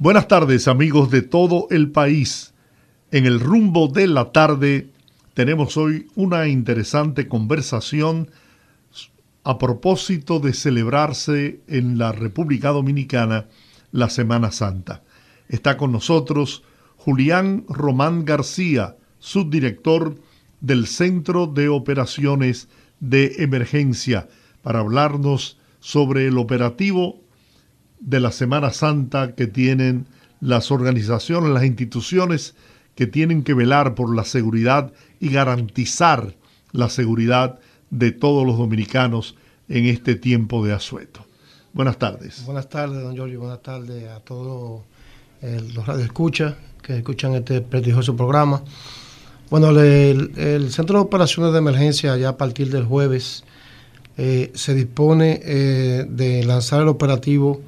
Buenas tardes amigos de todo el país. En el rumbo de la tarde tenemos hoy una interesante conversación a propósito de celebrarse en la República Dominicana la Semana Santa. Está con nosotros Julián Román García, subdirector del Centro de Operaciones de Emergencia, para hablarnos sobre el operativo de la Semana Santa que tienen las organizaciones, las instituciones que tienen que velar por la seguridad y garantizar la seguridad de todos los dominicanos en este tiempo de asueto. Buenas tardes. Buenas tardes, don Giorgio. Buenas tardes a todos eh, los radioescuchas que escuchan este prestigioso programa. Bueno, el, Centro de Operaciones de Emergencia ya a partir del jueves eh, se dispone eh, de lanzar el operativo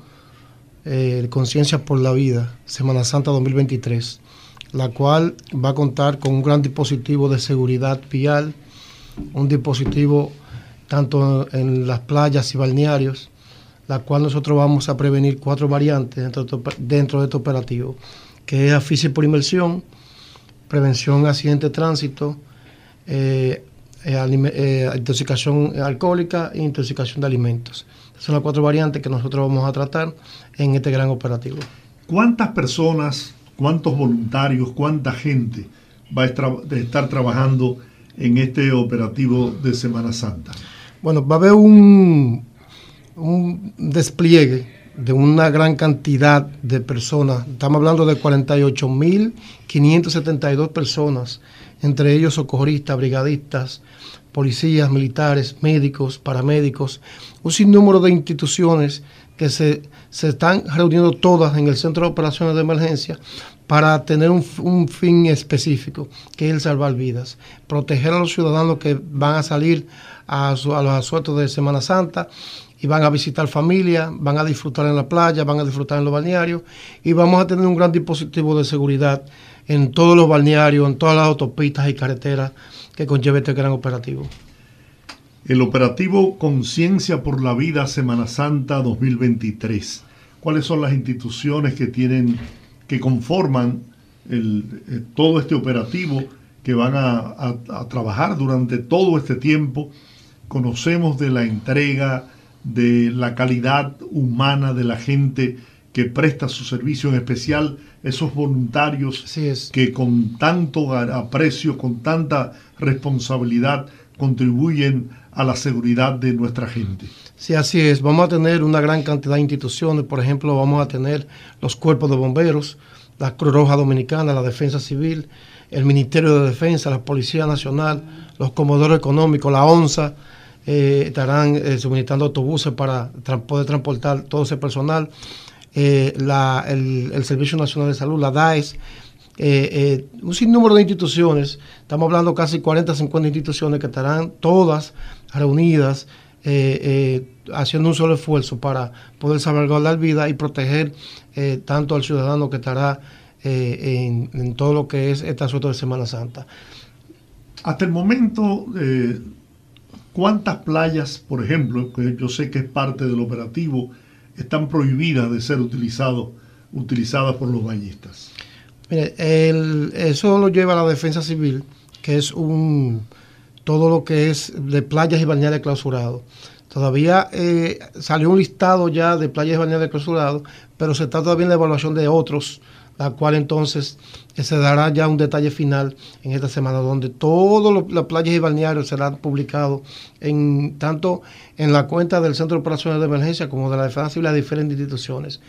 eh, Conciencia por la Vida, Semana Santa 2023, la cual va a contar con un gran dispositivo de seguridad vial, un dispositivo tanto en las playas y balnearios, la cual nosotros vamos a prevenir cuatro variantes dentro de, este operativo, que es asfixia por inmersión, prevención de accidente de tránsito, eh, eh, intoxicación alcohólica e intoxicación de alimentos. Son las cuatro variantes que nosotros vamos a tratar en este gran operativo. ¿Cuántas personas, cuántos voluntarios, cuánta gente va a estar trabajando en este operativo de Semana Santa? Bueno, va a haber un, un despliegue de una gran cantidad de personas. Estamos hablando de 48.572 personas, entre ellos socorristas, brigadistas, policías, militares, médicos, paramédicos, un sinnúmero de instituciones que se, están reuniendo todas en el Centro de Operaciones de Emergencia para tener un, fin específico, que es el salvar vidas, proteger a los ciudadanos que van a salir a, los asuetos de Semana Santa y van a visitar familia, van a disfrutar en la playa, van a disfrutar en los balnearios y vamos a tener un gran dispositivo de seguridad en todos los balnearios, en todas las autopistas y carreteras que conlleve este gran operativo. El operativo Conciencia por la Vida Semana Santa 2023. ¿Cuáles son las instituciones que tienen, que conforman eh, todo este operativo que van a, trabajar durante todo este tiempo? Conocemos de la entrega, de la calidad humana de la gente que presta su servicio, en especial esos voluntarios que con tanto aprecio, con tanta responsabilidad contribuyen a la seguridad de nuestra gente. Sí, así es. Vamos a tener una gran cantidad de instituciones. Por ejemplo, vamos a tener los cuerpos de bomberos, la Cruz Roja Dominicana, la Defensa Civil, el Ministerio de Defensa, la Policía Nacional, los comodores económicos, la ONSA, eh, estarán eh, suministrando autobuses para poder transportar todo ese personal. Eh, el, Servicio Nacional de Salud, la DAES, eh, eh, un sinnúmero de instituciones, estamos hablando casi 40, 50 instituciones que estarán todas reunidas haciendo un solo esfuerzo para poder salvaguardar vida y proteger tanto al ciudadano que estará en, todo lo que es esta suerte de Semana Santa. Hasta el momento, ¿cuántas playas, por ejemplo, que yo sé que es parte del operativo, están prohibidas de ser utilizadas por los bañistas? Mire, eso lo lleva a la defensa civil, que es un todo lo que es de playas y balnearios clausurados. Todavía eh, salió un listado ya de playas y balnearios clausurados, pero se está todavía en la evaluación de otros la cual entonces eh, se dará ya un detalle final en esta semana, donde todas las playas y balnearios serán publicados en, tanto en la cuenta del Centro de Operaciones de Emergencia como de la Defensa y las diferentes instituciones.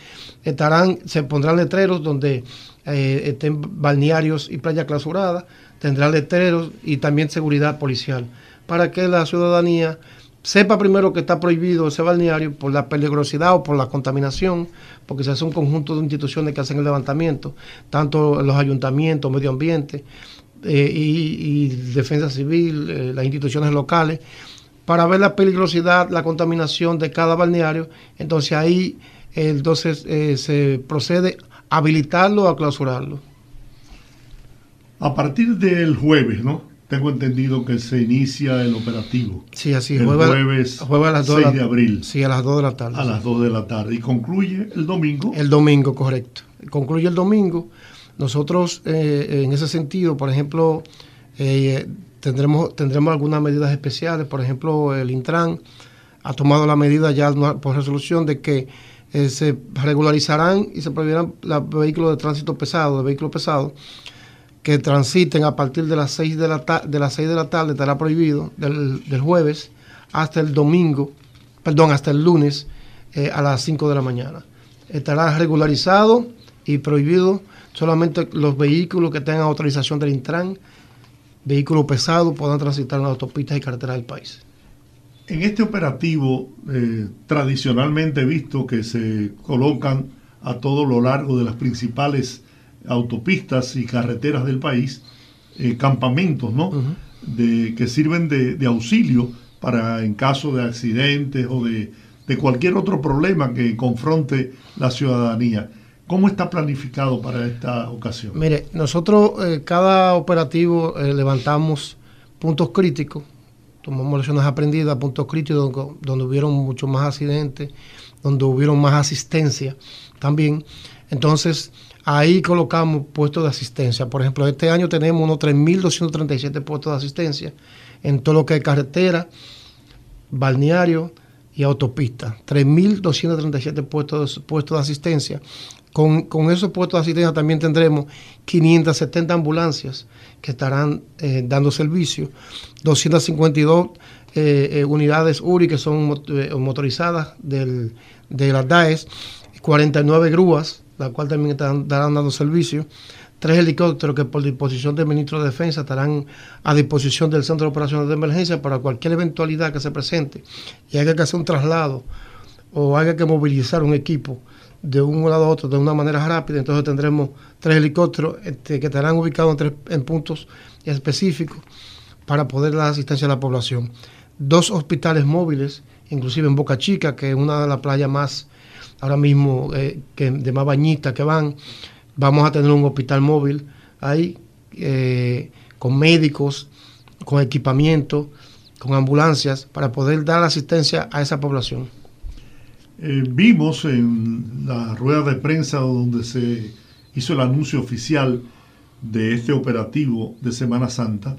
Estarán, se pondrán letreros donde eh, estén balnearios y playas clausuradas, tendrán letreros y también seguridad policial, para que la ciudadanía sepa primero que está prohibido ese balneario por la peligrosidad o por la contaminación, porque se hace un conjunto de instituciones que hacen el levantamiento, tanto los ayuntamientos, medio ambiente eh, y, defensa civil, eh, las instituciones locales, para ver la peligrosidad, la contaminación de cada balneario. Entonces ahí entonces eh, se procede a habilitarlo o a clausurarlo. A partir del jueves, ¿no? Tengo entendido que se inicia el operativo. Sí, así, el jueves, a las 6 de, abril. Sí, a las 2 de la tarde. A las 2 de la tarde. ¿Y concluye el domingo? El domingo, correcto. Concluye el domingo. Nosotros, eh, en ese sentido, por ejemplo, eh, tendremos, tendremos algunas medidas especiales. Por ejemplo, el Intran ha tomado la medida ya por resolución de que eh, se regularizarán y se prohibirán los vehículos de tránsito pesado, de vehículos pesados, que transiten a partir de las 6 de la, de las 6 de la tarde, estará prohibido, del, del, jueves hasta el domingo, perdón, hasta el lunes eh, a las 5 de la mañana. Estará regularizado y prohibido solamente los vehículos que tengan autorización del Intran, vehículos pesados, puedan transitar en las autopistas y carreteras del país. En este operativo, eh, tradicionalmente visto que se colocan a todo lo largo de las principales autopistas y carreteras del país, eh, campamentos, ¿no? de, que sirven de, auxilio para en caso de accidentes o de, cualquier otro problema que confronte la ciudadanía. ¿Cómo está planificado para esta ocasión? Mire, nosotros eh, cada operativo eh, levantamos puntos críticos, tomamos lecciones aprendidas, puntos críticos donde, donde hubieron muchos más accidentes, donde hubieron más asistencia también. Entonces, Ahí colocamos puestos de asistencia. Por ejemplo, este año tenemos unos 3.237 puestos de asistencia en todo lo que es carretera, balneario y autopista. 3.237 puestos, puestos de asistencia. Con, esos puestos de asistencia también tendremos 570 ambulancias que estarán eh, dando servicio, 252 eh, eh, unidades URI que son motorizadas del, de las DAES, 49 grúas la cual también estarán, dando servicio. Tres helicópteros que por disposición del ministro de Defensa estarán a disposición del Centro de Operaciones de Emergencia para cualquier eventualidad que se presente y haya que hacer un traslado o haya que movilizar un equipo de un lado a otro de una manera rápida. Entonces tendremos tres helicópteros este, que estarán ubicados en, tres, en puntos específicos para poder dar asistencia a la población. Dos hospitales móviles, inclusive en Boca Chica, que es una de las playas más ahora mismo eh, de más bañistas que van. Vamos a tener un hospital móvil ahí, eh, con médicos, con equipamiento, con ambulancias, para poder dar asistencia a esa población. Eh, vimos en la rueda de prensa donde se hizo el anuncio oficial de este operativo de Semana Santa,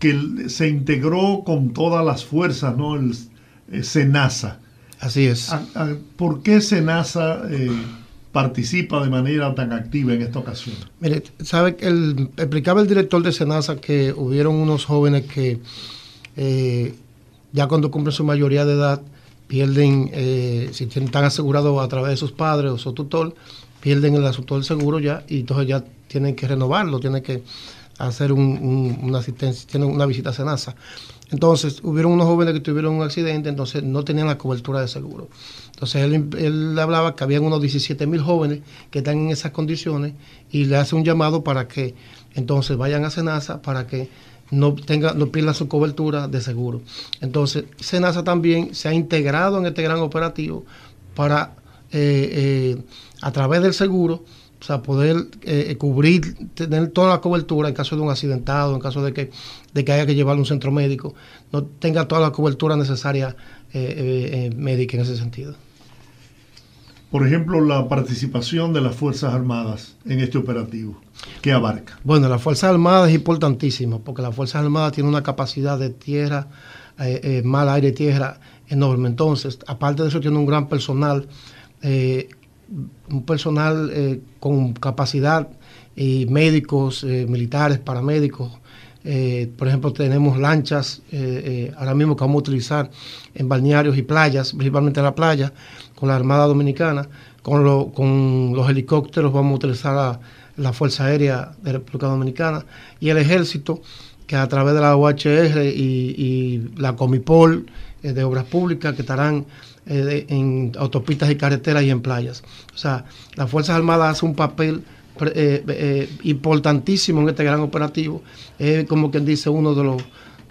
que se integró con todas las fuerzas, ¿no? El SENASA. Así es. ¿Por qué SENASA eh, participa de manera tan activa en esta ocasión? Mire, sabe que el, explicaba el director de SENASA que hubieron unos jóvenes que eh, ya cuando cumplen su mayoría de edad pierden, eh, si están asegurados a través de sus padres o su tutor, pierden el asunto del seguro ya y entonces ya tienen que renovarlo, tienen que hacer una asistencia, tienen una visita a SENASA. Entonces, hubieron unos jóvenes que tuvieron un accidente, entonces no tenían la cobertura de seguro. Entonces, él, hablaba que habían unos 17 mil jóvenes que están en esas condiciones y le hace un llamado para que entonces vayan a Senasa para que no, tenga, no pierdan su cobertura de seguro. Entonces, Senasa también se ha integrado en este gran operativo para, eh, eh, a través del seguro, o sea, poder eh, cubrir, tener toda la cobertura en caso de un accidentado, en caso de que, de que haya que llevarlo a un centro médico, no tenga toda la cobertura necesaria eh, eh, médica en ese sentido. Por ejemplo, la participación de las Fuerzas Armadas en este operativo, ¿qué abarca? Bueno, las Fuerzas Armadas es importantísimo, porque las Fuerzas Armadas tienen una capacidad de tierra, mal aire, tierra enorme. Entonces, aparte de eso, tiene un gran personal un personal eh, con capacidad y médicos, eh, militares, paramédicos. Eh, por ejemplo, tenemos lanchas ahora mismo que vamos a utilizar en balnearios y playas, principalmente en la playa, con la Armada Dominicana. Con, con los helicópteros vamos a utilizar la, Fuerza Aérea de República Dominicana y el Ejército que a través de la UHR y, la Comipol de Obras Públicas que estarán eh, en autopistas y carreteras y en playas. O sea, las Fuerzas Armadas hacen un papel eh, importantísimo en este gran operativo. Es como quien dice uno de los,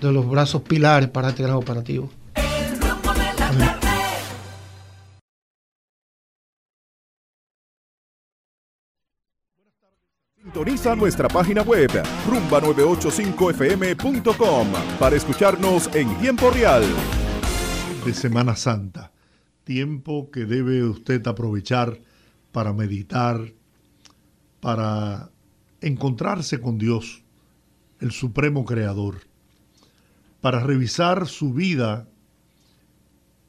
de los brazos pilares para este gran operativo. Sintoniza nuestra página web rumba985fm.com para escucharnos en tiempo real. De Semana Santa, tiempo que debe usted aprovechar para meditar, para encontrarse con Dios, el Supremo Creador, para revisar su vida,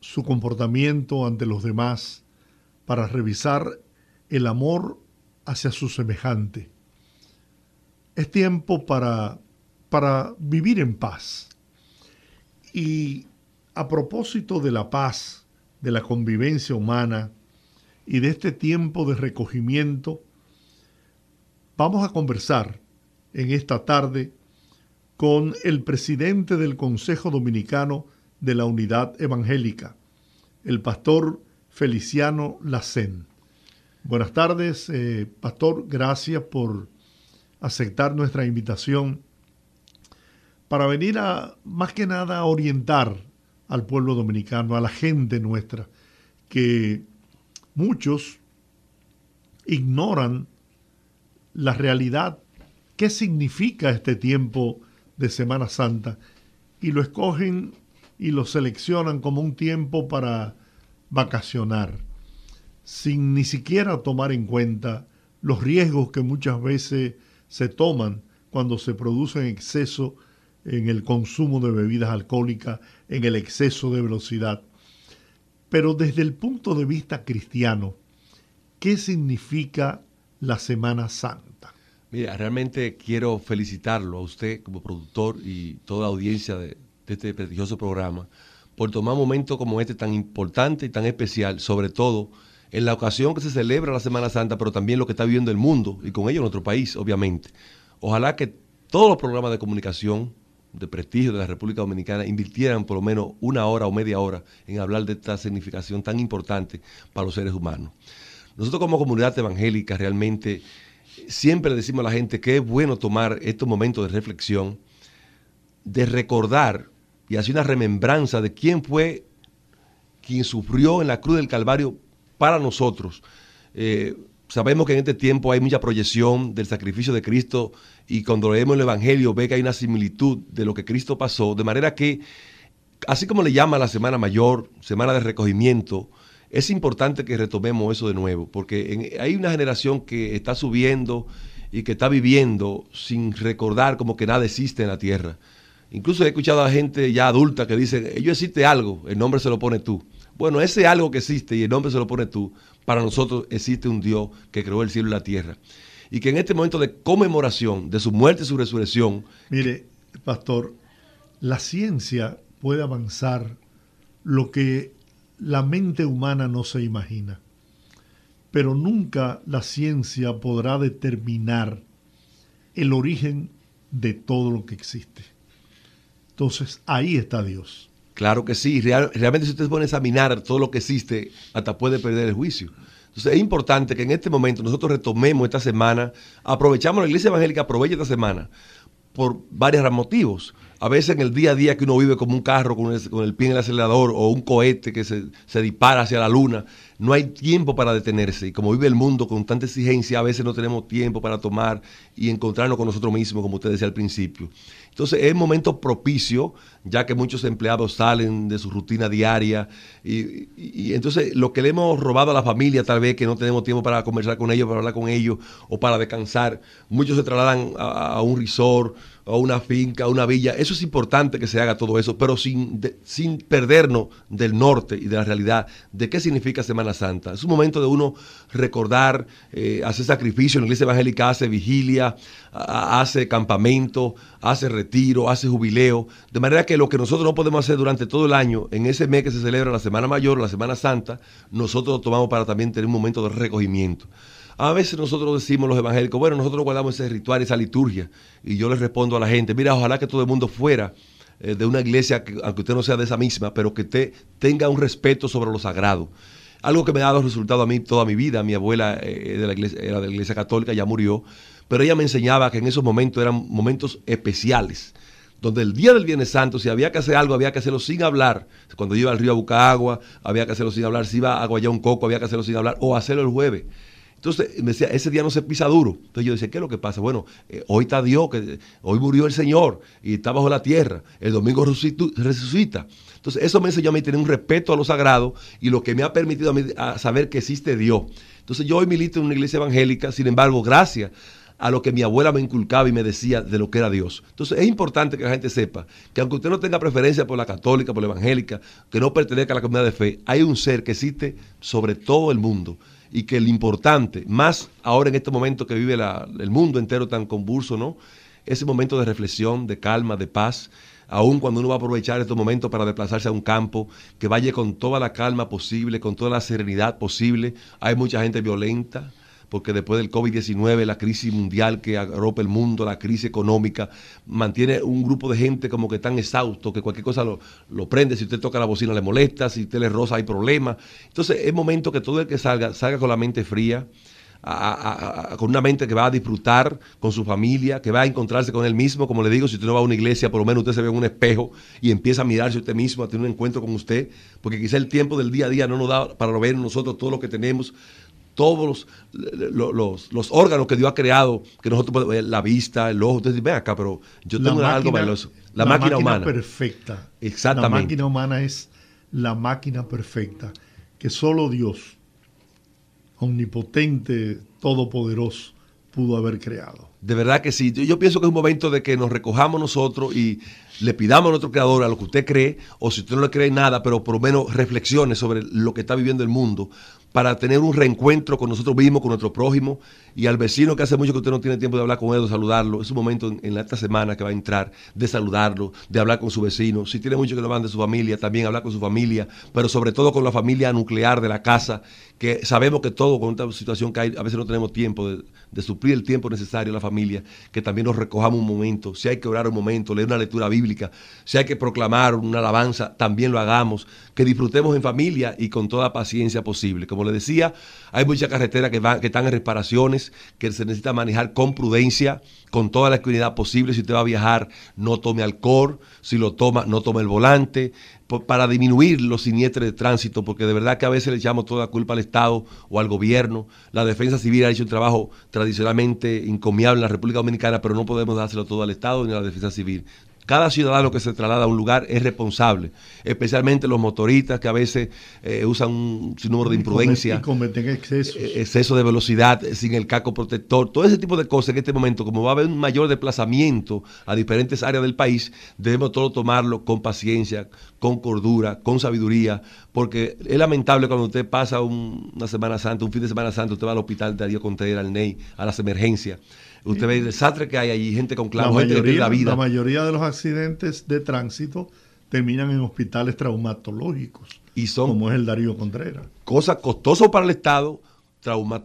su comportamiento ante los demás, para revisar el amor hacia su semejante es tiempo para, para vivir en paz. Y a propósito de la paz, de la convivencia humana y de este tiempo de recogimiento, vamos a conversar en esta tarde con el presidente del Consejo Dominicano de la Unidad Evangélica, el pastor Feliciano Lacén. Buenas tardes, eh, pastor, gracias por aceptar nuestra invitación para venir a, más que nada, a orientar al pueblo dominicano, a la gente nuestra, que muchos ignoran la realidad, qué significa este tiempo de Semana Santa, y lo escogen y lo seleccionan como un tiempo para vacacionar, sin ni siquiera tomar en cuenta los riesgos que muchas veces se toman cuando se produce en exceso en el consumo de bebidas alcohólicas, en el exceso de velocidad. Pero desde el punto de vista cristiano, ¿qué significa la Semana Santa? Mira, realmente quiero felicitarlo a usted como productor y toda la audiencia de, de este prestigioso programa por tomar un momento como este tan importante y tan especial, sobre todo en la ocasión que se celebra la Semana Santa, pero también lo que está viviendo el mundo y con ello nuestro país, obviamente. Ojalá que todos los programas de comunicación de prestigio de la República Dominicana invirtieran por lo menos una hora o media hora en hablar de esta significación tan importante para los seres humanos. Nosotros como comunidad evangélica realmente siempre le decimos a la gente que es bueno tomar estos momentos de reflexión, de recordar y hacer una remembranza de quién fue quien sufrió en la cruz del Calvario para nosotros. Eh, sabemos que en este tiempo hay mucha proyección del sacrificio de Cristo y cuando leemos el Evangelio ve que hay una similitud de lo que Cristo pasó, de manera que, así como le llama la Semana Mayor, Semana de Recogimiento, es importante que retomemos eso de nuevo, porque hay una generación que está subiendo y que está viviendo sin recordar como que nada existe en la tierra. Incluso he escuchado a gente ya adulta que dice, ellos existe algo, el nombre se lo pone tú. Bueno, ese algo que existe y el nombre se lo pone tú, para nosotros existe un Dios que creó el cielo y la tierra. Y que en este momento de conmemoración de su muerte y su resurrección... Mire, pastor, la ciencia puede avanzar lo que la mente humana no se imagina. Pero nunca la ciencia podrá determinar el origen de todo lo que existe. Entonces ahí está Dios. Claro que sí. realmente si usted se pone a examinar todo lo que existe, hasta puede perder el juicio. Entonces es importante que en este momento nosotros retomemos esta semana, aprovechamos la iglesia evangélica, aproveche esta semana por varios motivos. A veces en el día a día que uno vive como un carro con el, pie en el acelerador o un cohete que se, se, dispara hacia la luna, no hay tiempo para detenerse. Y como vive el mundo con tanta exigencia, a veces no tenemos tiempo para tomar y encontrarnos con nosotros mismos, como usted decía al principio. Entonces es momento propicio, ya que muchos empleados salen de su rutina diaria y, entonces lo que le hemos robado a la familia tal vez que no tenemos tiempo para conversar con ellos, para hablar con ellos o para descansar, muchos se trasladan a, un resort o una finca, una villa. Eso es importante que se haga todo eso, pero sin, sin perdernos del norte y de la realidad de qué significa Semana Santa. Es un momento de uno recordar, eh, hacer sacrificio, en la iglesia evangélica hace vigilia, hace campamento, hace retiro, hace jubileo, de manera que lo que nosotros no podemos hacer durante todo el año, en ese mes que se celebra la Semana Mayor, la Semana Santa, nosotros lo tomamos para también tener un momento de recogimiento. A veces nosotros decimos los evangélicos, bueno, nosotros guardamos ese ritual, esa liturgia, y yo les respondo a la gente, mira, ojalá que todo el mundo fuera eh, de una iglesia, que, aunque usted no sea de esa misma, pero que te, tenga un respeto sobre lo sagrado. Algo que me ha dado resultado a mí toda mi vida. Mi abuela eh, de la iglesia, era de la iglesia católica, ya murió, pero ella me enseñaba que en esos momentos eran momentos especiales donde el día del Viernes Santo, si había que hacer algo, había que hacerlo sin hablar. Cuando iba al río a buscar agua, había que hacerlo sin hablar. Si iba a guayar un coco, había que hacerlo sin hablar. O hacerlo el jueves. Entonces me decía, ese día no se pisa duro. Entonces yo decía, ¿qué es lo que pasa? Bueno, eh, hoy está Dios, que hoy murió el Señor y está bajo la tierra. El domingo resucita. Entonces eso me enseñó a mí tener un respeto a lo sagrado y lo que me ha permitido a mí saber que existe Dios. Entonces yo hoy milito en una iglesia evangélica, sin embargo, gracias a lo que mi abuela me inculcaba y me decía de lo que era Dios. Entonces es importante que la gente sepa que aunque usted no tenga preferencia por la católica, por la evangélica, que no pertenezca a la comunidad de fe, hay un ser que existe sobre todo el mundo y que lo importante, más ahora en este momento que vive el mundo entero tan convulso, ¿no? Ese momento de reflexión, de calma, de paz, aun cuando uno va a aprovechar estos momentos para desplazarse a un campo, que vaya con toda la calma posible, con toda la serenidad posible. Hay mucha gente violenta, porque después del COVID-19, la crisis mundial que arropa el mundo, la crisis económica, mantiene un grupo de gente como que tan exhausto que cualquier cosa lo, lo prende, si usted toca la bocina le molesta, si usted le rosa hay problemas. Entonces es momento que todo el que salga, salga con la mente fría, con una mente que va a disfrutar con su familia, que va a encontrarse con él mismo. Como le digo, si usted no va a una iglesia, por lo menos usted se ve en un espejo y empieza a mirarse usted mismo, a tener un encuentro con usted, porque quizá el tiempo del día a día no nos da para ver nosotros todo lo que tenemos, todos los, los, órganos que Dios ha creado, que nosotros podemos ver, la vista, el ojo, entonces ven acá, pero yo tengo algo valioso. La, máquina, humana. perfecta. Exactamente. La máquina humana es la máquina perfecta, que solo Dios, omnipotente, todopoderoso, pudo haber creado. De verdad que sí. Yo, pienso que es un momento de que nos recojamos nosotros y le pidamos a nuestro creador a lo que usted cree, o si usted no le cree nada, pero por lo menos reflexione sobre lo que está viviendo el mundo, para tener un reencuentro con nosotros mismos, con nuestro prójimo y al vecino que hace mucho que usted no tiene tiempo de hablar con él, de saludarlo. Es un momento en, esta semana que va a entrar de saludarlo, de hablar con su vecino. Si tiene mucho que lo de su familia, también hablar con su familia, pero sobre todo con la familia nuclear de la casa, que sabemos que todo con esta situación que hay, a veces no tenemos tiempo de, de suplir el tiempo necesario a la familia, que también nos recojamos un momento. Si hay que orar un momento, leer una lectura bíblica, si hay que proclamar una alabanza, también lo hagamos. Que disfrutemos en familia y con toda paciencia posible. Como le decía, hay muchas carreteras que están en reparaciones, que se necesita manejar con prudencia, con toda la equidad posible. Si usted va a viajar, no tome alcohol. Si lo toma, no tome el volante para disminuir los siniestres de tránsito, porque de verdad que a veces le echamos toda la culpa al Estado o al gobierno. La defensa civil ha hecho un trabajo tradicionalmente encomiable en la República Dominicana, pero no podemos dárselo todo al Estado ni a la defensa civil. Cada ciudadano que se traslada a un lugar es responsable, especialmente los motoristas que a veces eh, usan un sinnúmero de imprudencia. Y cometen excesos. Eh, exceso de velocidad eh, sin el caco protector. Todo ese tipo de cosas en este momento, como va a haber un mayor desplazamiento a diferentes áreas del país, debemos todo tomarlo con paciencia, con cordura, con sabiduría, porque es lamentable cuando usted pasa una Semana Santa, un fin de Semana Santa, usted va al hospital de Darío Contreras, al NEI, a las emergencias Usted ve el desastre que hay allí, gente con clavo, gente que la vida. La mayoría de los accidentes de tránsito terminan en hospitales traumatológicos, y son, como es el Darío Contreras. Cosa costoso para el Estado, trauma,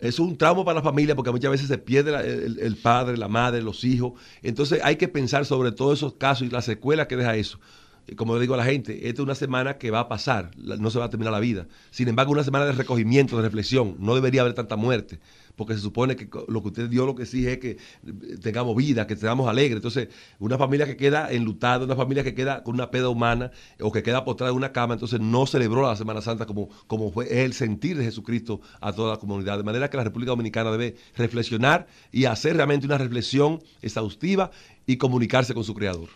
es un trauma para la familia porque muchas veces se pierde el, padre, la madre, los hijos. Entonces hay que pensar sobre todos esos casos y las secuelas que deja eso como le digo a la gente, esta es una semana que va a pasar, no se va a terminar la vida. Sin embargo, una semana de recogimiento, de reflexión, no debería haber tanta muerte porque se supone que lo que usted dio lo que exige es que eh, tengamos vida, que tengamos alegre. Entonces, una familia que queda enlutada, una familia que queda con una peda humana o que queda postrada en una cama, entonces no celebró la Semana Santa como, como fue el sentir de Jesucristo a toda la comunidad. De manera que la República Dominicana debe reflexionar y hacer realmente una reflexión exhaustiva y comunicarse con su Creador.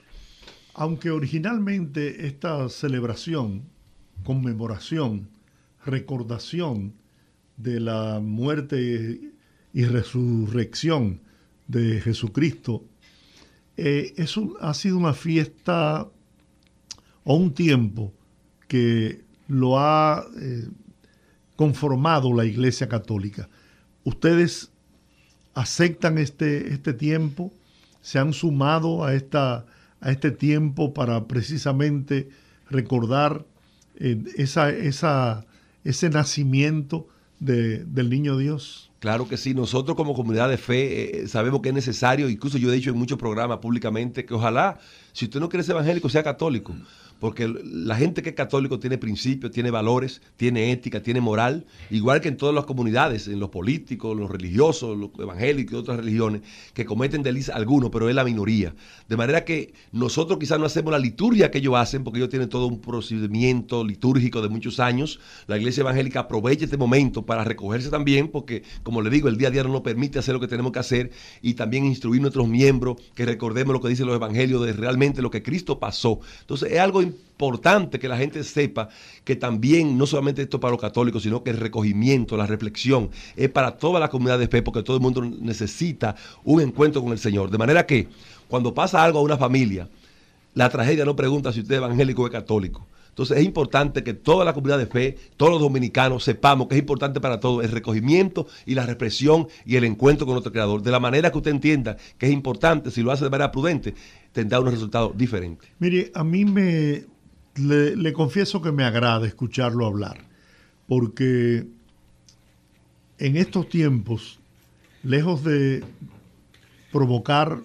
Aunque originalmente esta celebración, conmemoración, recordación de la muerte y resurrección de Jesucristo, eh, ha sido una fiesta o un tiempo que lo ha eh, conformado la Iglesia Católica. ¿Ustedes aceptan este, este tiempo? ¿Se han sumado a, esta, a este tiempo para precisamente recordar eh, esa, esa, ese nacimiento del niño Dios. Claro que sí, nosotros como comunidad de fe eh, sabemos que es necesario, incluso yo he dicho en muchos programas públicamente que ojalá, si usted no quiere ser evangélico, sea católico porque la gente que es católico tiene principios, tiene valores, tiene ética, tiene moral, igual que en todas las comunidades, en los políticos, los religiosos, los evangélicos y otras religiones, que cometen delitos algunos, pero es la minoría. De manera que nosotros quizás no hacemos la liturgia que ellos hacen, porque ellos tienen todo un procedimiento litúrgico de muchos años. La iglesia evangélica aprovecha este momento para recogerse también, porque, como le digo, el día a día no nos permite hacer lo que tenemos que hacer y también instruir a nuestros miembros que recordemos lo que dicen los evangelios de realmente lo que Cristo pasó. Entonces, es algo importante que la gente sepa que también, no solamente esto para los católicos, sino que el recogimiento, la reflexión, es para toda la comunidad de fe, porque todo el mundo necesita un encuentro con el Señor. De manera que cuando pasa algo a una familia, la tragedia no pregunta si usted es evangélico o es católico. Entonces es importante que toda la comunidad de fe, todos los dominicanos sepamos que es importante para todos el recogimiento y la represión y el encuentro con nuestro Creador. De la manera que usted entienda que es importante, si lo hace de manera prudente, tendrá unos resultados diferentes. Mire, a mí me, le, confieso que me agrada escucharlo hablar, porque en estos tiempos, lejos de provocar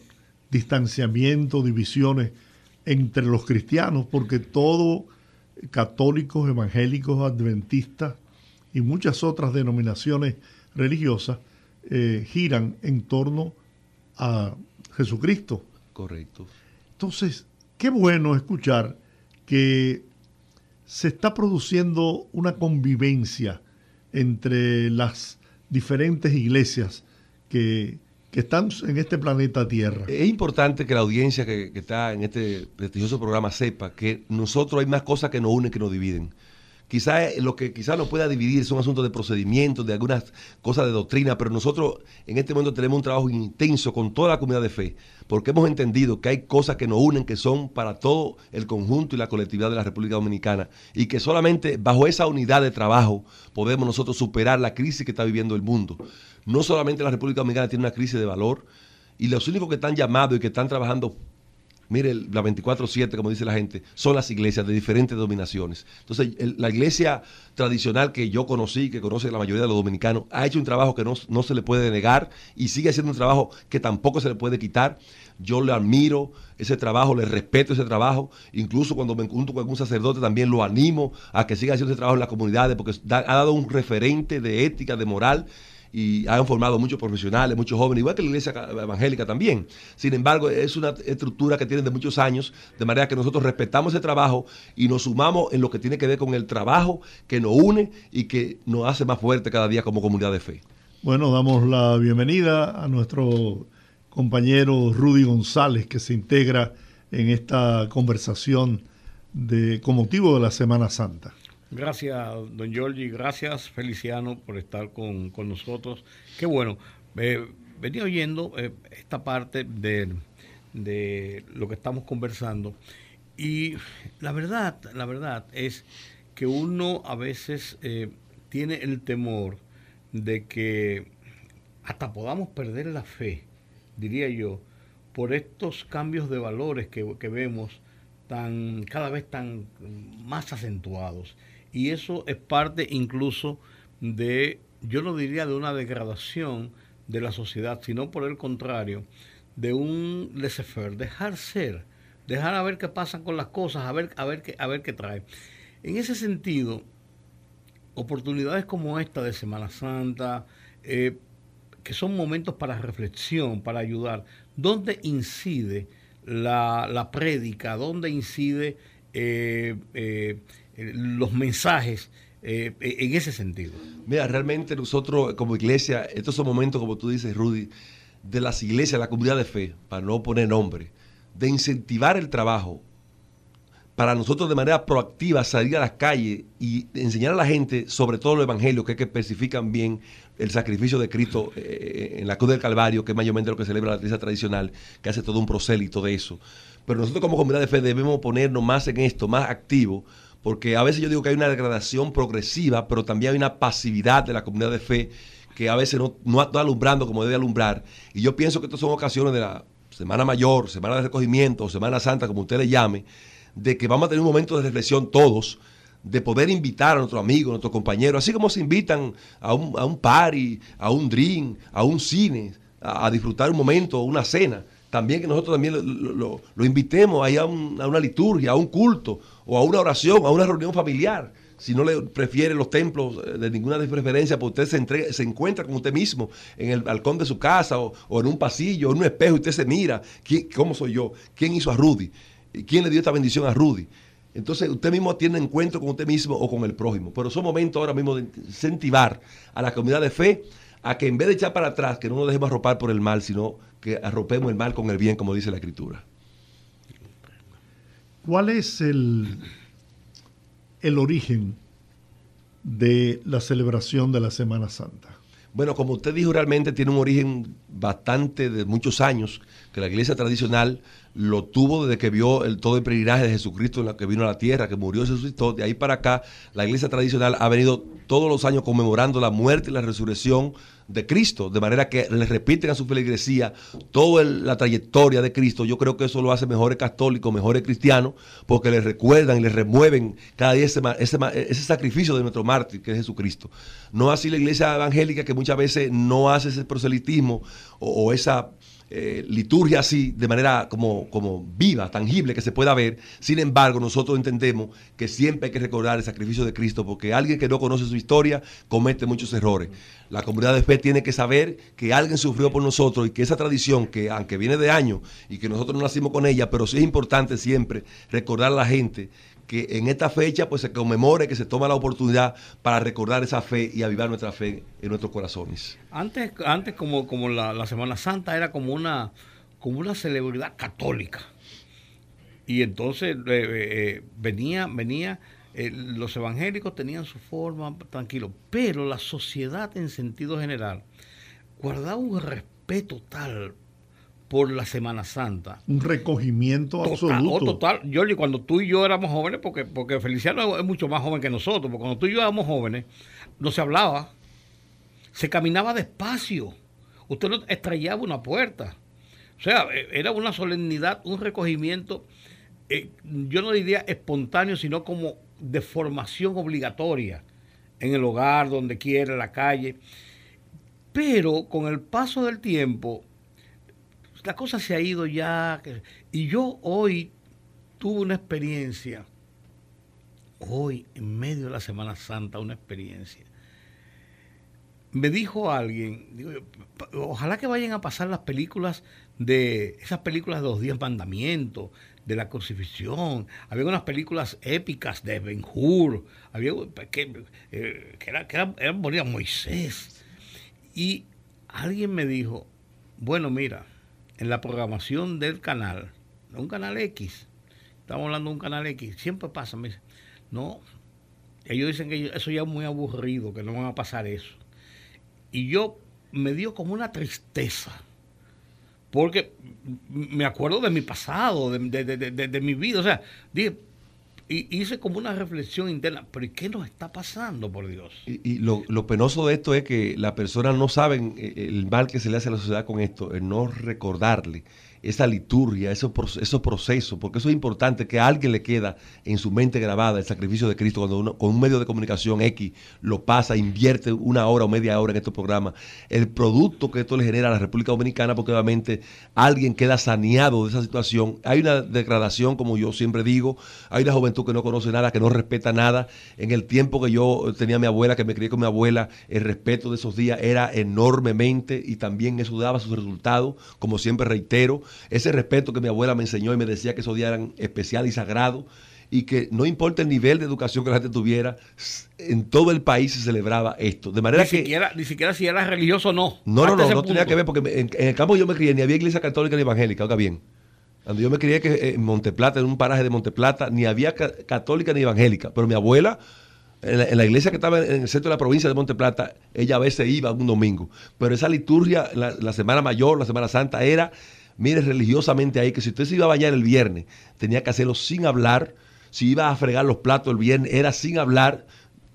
distanciamiento, divisiones entre los cristianos, porque todo católicos, evangélicos, adventistas y muchas otras denominaciones religiosas eh, giran en torno a Jesucristo. Correcto. Entonces, qué bueno escuchar que se está produciendo una convivencia entre las diferentes iglesias que, están en este planeta Tierra. Es importante que la audiencia que, que, está en este prestigioso programa sepa que nosotros hay más cosas que nos unen que nos dividen. Quizás lo que quizás nos pueda dividir son asuntos de procedimientos, de algunas cosas de doctrina, pero nosotros en este momento tenemos un trabajo intenso con toda la comunidad de fe, porque hemos entendido que hay cosas que nos unen, que son para todo el conjunto y la colectividad de la República Dominicana, y que solamente bajo esa unidad de trabajo podemos nosotros superar la crisis que está viviendo el mundo. No solamente la República Dominicana tiene una crisis de valor, y los únicos que están llamados y que están trabajando mire, la 24-7, como dice la gente, son las iglesias de diferentes dominaciones. Entonces, la iglesia tradicional que yo conocí, que conoce la mayoría de los dominicanos, ha hecho un trabajo que no, se le puede negar y sigue haciendo un trabajo que tampoco se le puede quitar. Yo le admiro ese trabajo, le respeto ese trabajo. Incluso cuando me encuentro con algún sacerdote también lo animo a que siga haciendo ese trabajo en las comunidades porque ha dado un referente de ética, de moral y han formado muchos profesionales, muchos jóvenes, igual que la iglesia evangélica también. Sin embargo, es una estructura que tiene de muchos años, de manera que nosotros respetamos ese trabajo y nos sumamos en lo que tiene que ver con el trabajo que nos une y que nos hace más fuerte cada día como comunidad de fe. Bueno, damos la bienvenida a nuestro compañero Rudy González que se integra en esta conversación de, con motivo de la Semana Santa. Gracias, don Giorgi. Gracias, Feliciano, por estar con, nosotros. Qué bueno. Eh, venía oyendo eh, esta parte de, de, lo que estamos conversando y la verdad, la verdad es que uno a veces eh, tiene el temor de que hasta podamos perder la fe, diría yo, por estos cambios de valores que, que vemos tan cada vez tan más acentuados y eso es parte incluso de, yo no diría de una degradación de la sociedad, sino por el contrario, de un laissez-faire, dejar ser, dejar a ver qué pasa con las cosas, a ver, a ver, qué, a ver qué trae. En ese sentido, oportunidades como esta de Semana Santa, eh, que son momentos para reflexión, para ayudar, ¿dónde incide la, la prédica? ¿Dónde incide eh, eh, los mensajes eh, en ese sentido. Mira, realmente nosotros como iglesia, estos son momentos, como tú dices, Rudy, de las iglesias, la comunidad de fe, para no poner nombre, de incentivar el trabajo, para nosotros de manera proactiva salir a las calles y enseñar a la gente sobre todo los evangelios que, que especifican bien el sacrificio de Cristo eh, en la cruz del Calvario, que es mayormente lo que celebra la iglesia tradicional, que hace todo un prosélito de eso. Pero nosotros como comunidad de fe debemos ponernos más en esto, más activos, porque a veces yo digo que hay una degradación progresiva, pero también hay una pasividad de la comunidad de fe que a veces no, no está alumbrando como debe alumbrar. Y yo pienso que estas son ocasiones de la Semana Mayor, Semana de Recogimiento, Semana Santa, como usted le llame, de que vamos a tener un momento de reflexión todos, de poder invitar a nuestro amigo, a nuestro compañero, así como se invitan a un, a un party, a un drink, a un cine, a, disfrutar un momento, una cena. También que nosotros también lo, invitemos ahí a, una liturgia, a un culto, o a una oración, a una reunión familiar si no le prefiere los templos eh, de ninguna preferencia, pues usted se, se encuentra con usted mismo en el balcón de su casa o, en un pasillo, en un espejo, y usted se mira, ¿cómo soy yo? ¿Quién hizo a Rudy? ¿Quién le dio esta bendición a Rudy? Entonces usted mismo tiene encuentro con usted mismo o con el prójimo. Pero son momentos ahora mismo de incentivar a la comunidad de fe a que en vez de echar para atrás, que no nos dejemos arropar por el mal, sino que arropemos el mal con el bien, como dice la Escritura. ¿Cuál es el, el origen de la celebración de la Semana Santa? Bueno, como usted dijo, realmente tiene un origen bastante de muchos años, que la iglesia tradicional lo tuvo desde que vio el, todo el peregrinaje de Jesucristo en la que vino a la tierra, que murió y resucitó. De ahí para acá, la iglesia tradicional ha venido todos los años conmemorando la muerte y la resurrección de Cristo, de manera que le repiten a su feligresía toda la trayectoria de Cristo. Yo creo que eso lo hace mejores católicos, mejores cristianos, porque les recuerdan y les remueven cada día ese, ese, sacrificio de nuestro mártir, que es Jesucristo. No así la iglesia evangélica, que muchas veces no hace ese proselitismo o esa eh, liturgia así, de manera como, como viva, tangible, que se pueda ver. Sin embargo, nosotros entendemos que siempre hay que recordar el sacrificio de Cristo, porque alguien que no conoce su historia comete muchos errores. La comunidad de fe tiene que saber que alguien sufrió por nosotros y que esa tradición, que aunque viene de años y que nosotros no nacimos con ella, pero sí es importante siempre recordar a la gente que en esta fecha pues se conmemore, que se toma la oportunidad para recordar esa fe y avivar nuestra fe en nuestros corazones. Antes, antes como, como la, Semana Santa era como una, como una celebridad católica. Y entonces eh, eh, eh, venía, venía, los evangélicos tenían su forma, tranquilo, pero la sociedad en sentido general guardaba un respeto tal por la Semana Santa. Un recogimiento absoluto. Oh, total. Jordi, cuando tú y yo éramos jóvenes, porque, porque Feliciano es mucho más joven que nosotros, porque cuando tú y yo éramos jóvenes, no se hablaba, se caminaba despacio, usted no estrellaba una puerta. O sea, e, era una solemnidad, un recogimiento, eh, yo no diría espontáneo, sino como de formación obligatoria en el hogar, donde quiera, en la calle. Pero con el paso del tiempo, la cosa se ha ido ya. Y yo hoy tuve una experiencia, hoy en medio de la Semana Santa, una experiencia. Me dijo alguien, ojalá que vayan a pasar las películas de esas películas de los diez mandamientos, de la crucifixión, había unas películas épicas de Ben Hur, había que, eh, que, era, que era, Moisés. Y alguien me dijo, bueno, mira, en la programación del canal, un canal X, estamos hablando de un canal X, siempre pasa, me no, ellos dicen que eso ya es muy aburrido, que no van a pasar eso. Y yo me dio como una tristeza, porque me acuerdo de mi pasado, de, de mi vida, o sea, dije, y hice como una reflexión interna, pero ¿qué nos está pasando, por Dios? Y, lo, lo, penoso de esto es que las personas no saben eh, el mal que se le hace a la sociedad con esto, el no recordarle esa liturgia, esos, esos procesos, porque eso es importante que a alguien le queda en su mente grabada el sacrificio de Cristo cuando uno con un medio de comunicación X lo pasa, invierte una hora o media hora en estos programas, el producto que esto le genera a la República Dominicana, porque obviamente alguien queda saneado de esa situación. Hay una degradación, como yo siempre digo, hay una juventud que no conoce nada, que no respeta nada. En el tiempo que yo tenía a mi abuela, que me crié con mi abuela, el respeto de esos días era enormemente y también eso daba sus resultados, como siempre reitero ese respeto que mi abuela me enseñó y me decía que esos días eran especiales y sagrados y que no importa el nivel de educación que la gente tuviera, en todo el país se celebraba esto. De manera ni que. Siquiera, ni siquiera si era religioso o no. No, no, no, no tenía que ver, porque en, el campo yo me crié, ni había iglesia católica ni evangélica, oiga bien. Cuando yo me crié que en Monteplata, en un paraje de Monteplata, ni había católica ni evangélica. Pero mi abuela, en la, iglesia que estaba en el centro de la provincia de Monteplata, ella a veces iba un domingo. Pero esa liturgia, la Semana Mayor, la Semana Santa, era mire religiosamente ahí que si usted se iba a bañar el viernes, tenía que hacerlo sin hablar. Si iba a fregar los platos el viernes, era sin hablar.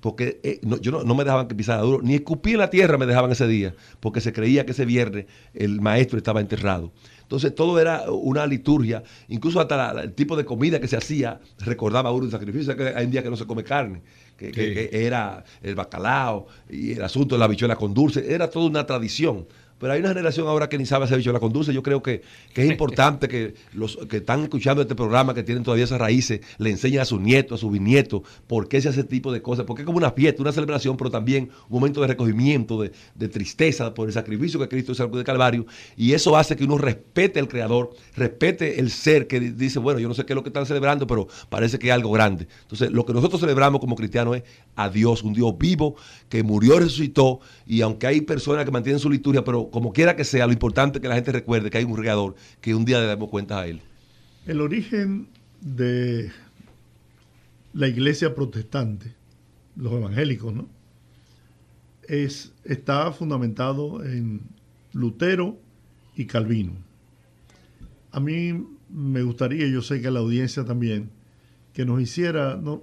porque eh, yo no, me dejaban que pisara duro, ni escupí en la tierra me dejaban ese día, porque se creía que ese viernes el maestro estaba enterrado. Entonces todo era una liturgia, incluso hasta el tipo de comida que se hacía recordaba uno el sacrificio, que hay un día que no se come carne, que, era el bacalao y el asunto de la bichuela con dulce, era toda una tradición. Pero hay una generación ahora que ni sabe hacer bichuela con dulce. Yo creo que, es importante que los que están escuchando este programa, que tienen todavía esas raíces, le enseñen a sus nietos, a sus bisnietos, por qué se hace ese tipo de cosas. Porque es como una fiesta, una celebración, pero también un momento de recogimiento, de, tristeza por el sacrificio que Cristo hizo de Calvario. Y eso hace que uno respete al Creador, respete el ser que dice, bueno, yo no sé qué es lo que están celebrando, pero parece que es algo grande. Entonces, lo que nosotros celebramos como cristianos es a Dios, un Dios vivo que murió, resucitó, y aunque hay personas que mantienen su liturgia, pero como quiera que sea, lo importante es que la gente recuerde que hay un regador que un día le damos cuenta a él. El origen de la iglesia protestante, los evangélicos, ¿no? Es, está fundamentado en Lutero y Calvino. A mí me gustaría, yo sé que a la audiencia también, que nos hiciera, no,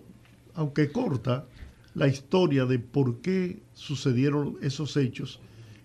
aunque corta, la historia de por qué sucedieron esos hechos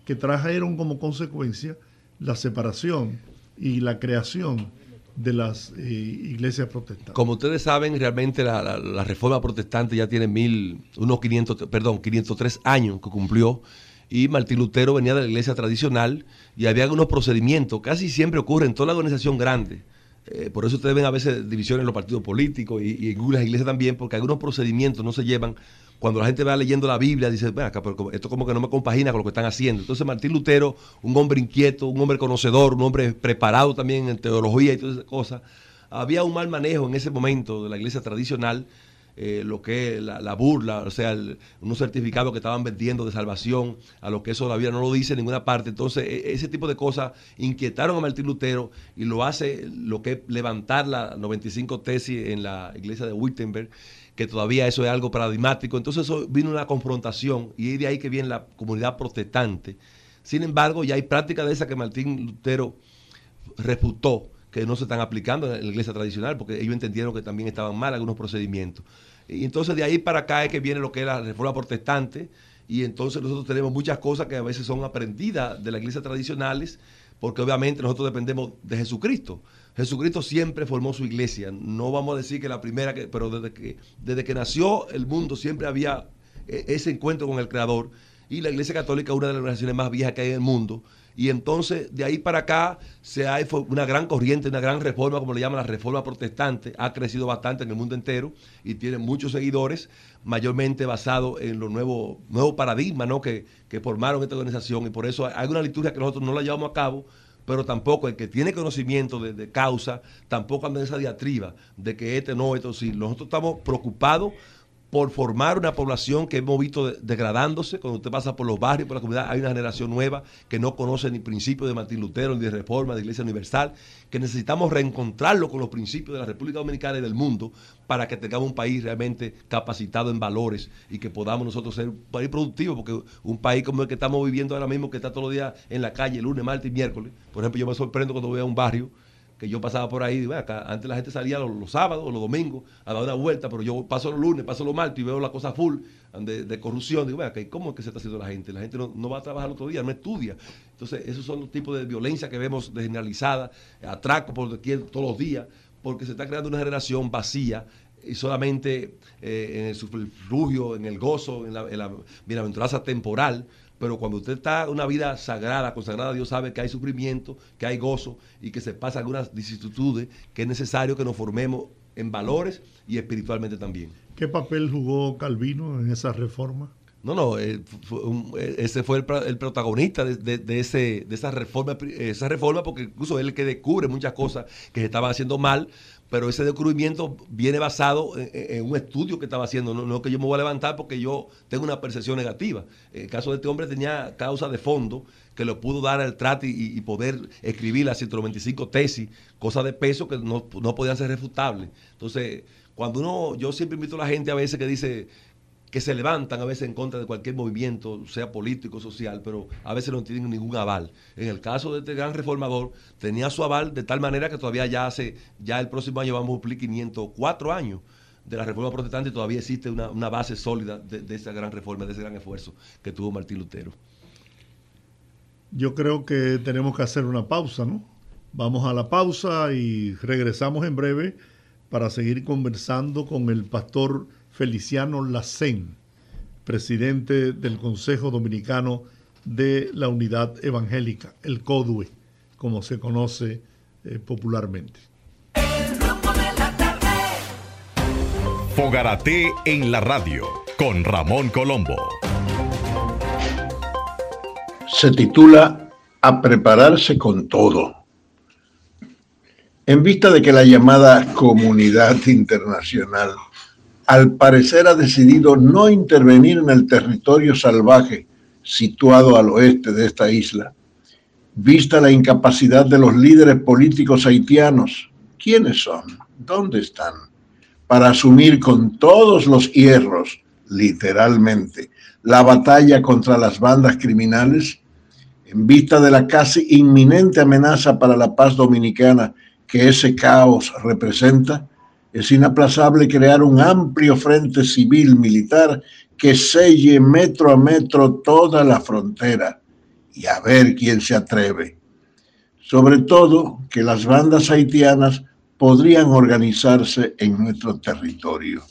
que trajeron como consecuencia la separación y la creación de las eh, iglesias protestantes. Como ustedes saben, realmente la, reforma protestante ya tiene mil, unos 500, perdón, 503 años que cumplió y Martín Lutero venía de la iglesia tradicional y había algunos procedimientos, casi siempre ocurre en toda la organización grande. Eh, por eso ustedes ven a veces divisiones en los partidos políticos y, en las iglesias también, porque algunos procedimientos no se llevan cuando la gente va leyendo la Biblia, dice, acá, pero esto como que no me compagina con lo que están haciendo. Entonces Martín Lutero, un hombre inquieto, un hombre conocedor, un hombre preparado también en teología y todas esas cosas, había un mal manejo en ese momento de la iglesia tradicional, eh, lo que es la, burla, o sea, unos certificados que estaban vendiendo de salvación, a lo que eso todavía no lo dice en ninguna parte. Entonces, e, ese tipo de cosas inquietaron a Martín Lutero y lo hace lo que es levantar la 95 tesis en la iglesia de Wittenberg que todavía eso es algo paradigmático. Entonces eso vino una confrontación y es de ahí que viene la comunidad protestante. Sin embargo, ya hay prácticas de esas que Martín Lutero refutó que no se están aplicando en la iglesia tradicional porque ellos entendieron que también estaban mal algunos procedimientos. Y entonces de ahí para acá es que viene lo que es la reforma protestante y entonces nosotros tenemos muchas cosas que a veces son aprendidas de las iglesias tradicionales porque obviamente nosotros dependemos de Jesucristo. Jesucristo siempre formó su iglesia. No vamos a decir que la primera, que, pero desde que, desde que nació el mundo siempre había eh, ese encuentro con el Creador. Y la Iglesia Católica es una de las organizaciones más viejas que hay en el mundo. Y entonces, de ahí para acá, se ha una gran corriente, una gran reforma, como le llaman la reforma protestante. Ha crecido bastante en el mundo entero y tiene muchos seguidores, mayormente basado en los nuevos nuevo paradigmas ¿no? que, que formaron esta organización. Y por eso hay una liturgia que nosotros no la llevamos a cabo, pero tampoco el que tiene conocimiento de, causa, tampoco anda en esa diatriba de que este no, esto sí. Nosotros estamos preocupados por formar una población que hemos visto degradándose. Cuando usted pasa por los barrios, por la comunidad, hay una generación nueva que no conoce ni principios de Martín Lutero, ni de Reforma, de Iglesia Universal, que necesitamos reencontrarlo con los principios de la República Dominicana y del mundo para que tengamos un país realmente capacitado en valores y que podamos nosotros ser un país productivo, porque un país como el que estamos viviendo ahora mismo, que está todos los días en la calle, lunes, martes y miércoles, por ejemplo, yo me sorprendo cuando voy a un barrio que yo pasaba por ahí, acá, antes la gente salía los, sábados o los domingos a dar una vuelta, pero yo paso los lunes, paso los martes y veo la cosa full de, corrupción. Digo, acá, ¿cómo es que se está haciendo la gente? La gente no, va a trabajar el otro día, no estudia. Entonces, esos son los tipos de violencia que vemos generalizada, atraco por todos los días, porque se está creando una generación vacía y solamente eh, en el sufragio, en el gozo, en la, en la bienaventuranza temporal, pero cuando usted está en una vida sagrada, consagrada a Dios, sabe que hay sufrimiento, que hay gozo y que se pasan algunas vicisitudes que es necesario que nos formemos en valores y espiritualmente también. ¿Qué papel jugó Calvino en esa reforma? No, no, eh, eh, ese fue el, protagonista de, ese, de esa reforma, esa reforma, porque incluso él que descubre muchas cosas que se estaban haciendo mal, pero ese descubrimiento viene basado en, un estudio que estaba haciendo, no, que yo me voy a levantar porque yo tengo una percepción negativa. El caso de este hombre tenía causa de fondo que lo pudo dar al trato y, poder escribir las 195 tesis, cosas de peso que no, no podían ser refutables. Entonces, cuando uno, yo siempre invito a la gente a veces que dice, que se levantan a veces en contra de cualquier movimiento, sea político, social, pero a veces no tienen ningún aval. En el caso de este gran reformador, tenía su aval de tal manera que todavía ya hace, ya el próximo año vamos a cumplir 504 años de la reforma protestante y todavía existe una, base sólida de, esa gran reforma, de ese gran esfuerzo que tuvo Martín Lutero. Yo creo que tenemos que hacer una pausa, ¿no? Vamos a la pausa y regresamos en breve para seguir conversando con el pastor Feliciano Lacén, presidente del Consejo Dominicano de la Unidad Evangélica, el CODUE, como se conoce eh, popularmente. Fogarate en la radio con Ramón Colombo. Se titula A prepararse con todo. En vista de que la llamada comunidad internacional al parecer ha decidido no intervenir en el territorio salvaje situado al oeste de esta isla, vista la incapacidad de los líderes políticos haitianos, ¿quiénes son? ¿Dónde están? Para asumir con todos los hierros, literalmente, la batalla contra las bandas criminales, en vista de la casi inminente amenaza para la paz dominicana que ese caos representa, es inaplazable crear un amplio frente civil militar que selle metro a metro toda la frontera y a ver quién se atreve. Sobre todo que las bandas haitianas podrían organizarse en nuestro territorio.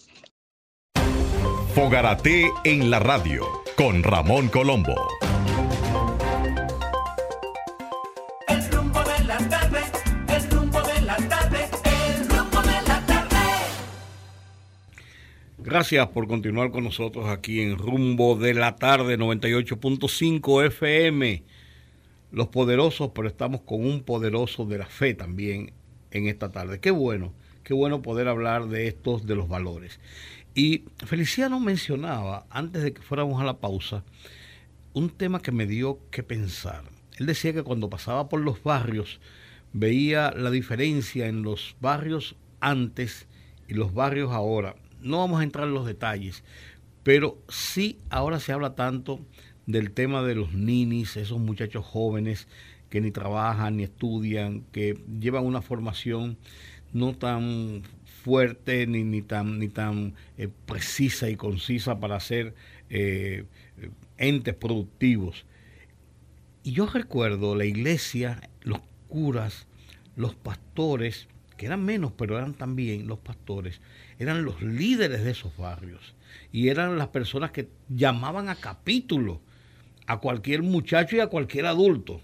Fogarate en la radio con Ramón Colombo. Gracias por continuar con nosotros aquí en Rumbo de la Tarde 98.5 FM. Los poderosos, pero estamos con un poderoso de la fe también en esta tarde. Qué bueno, qué bueno poder hablar de estos, de los valores. Y Feliciano mencionaba, antes de que fuéramos a la pausa, un tema que me dio que pensar. Él decía que cuando pasaba por los barrios veía la diferencia en los barrios antes y los barrios ahora no vamos a entrar en los detalles, pero sí ahora se habla tanto del tema de los ninis, esos muchachos jóvenes que ni trabajan ni estudian, que llevan una formación no tan fuerte ni, ni tan, ni tan eh, precisa y concisa para ser eh, entes productivos. Y yo recuerdo la iglesia, los curas, los pastores, que eran menos, pero eran también los pastores, eran los líderes de esos barrios y eran las personas que llamaban a capítulo a cualquier muchacho y a cualquier adulto.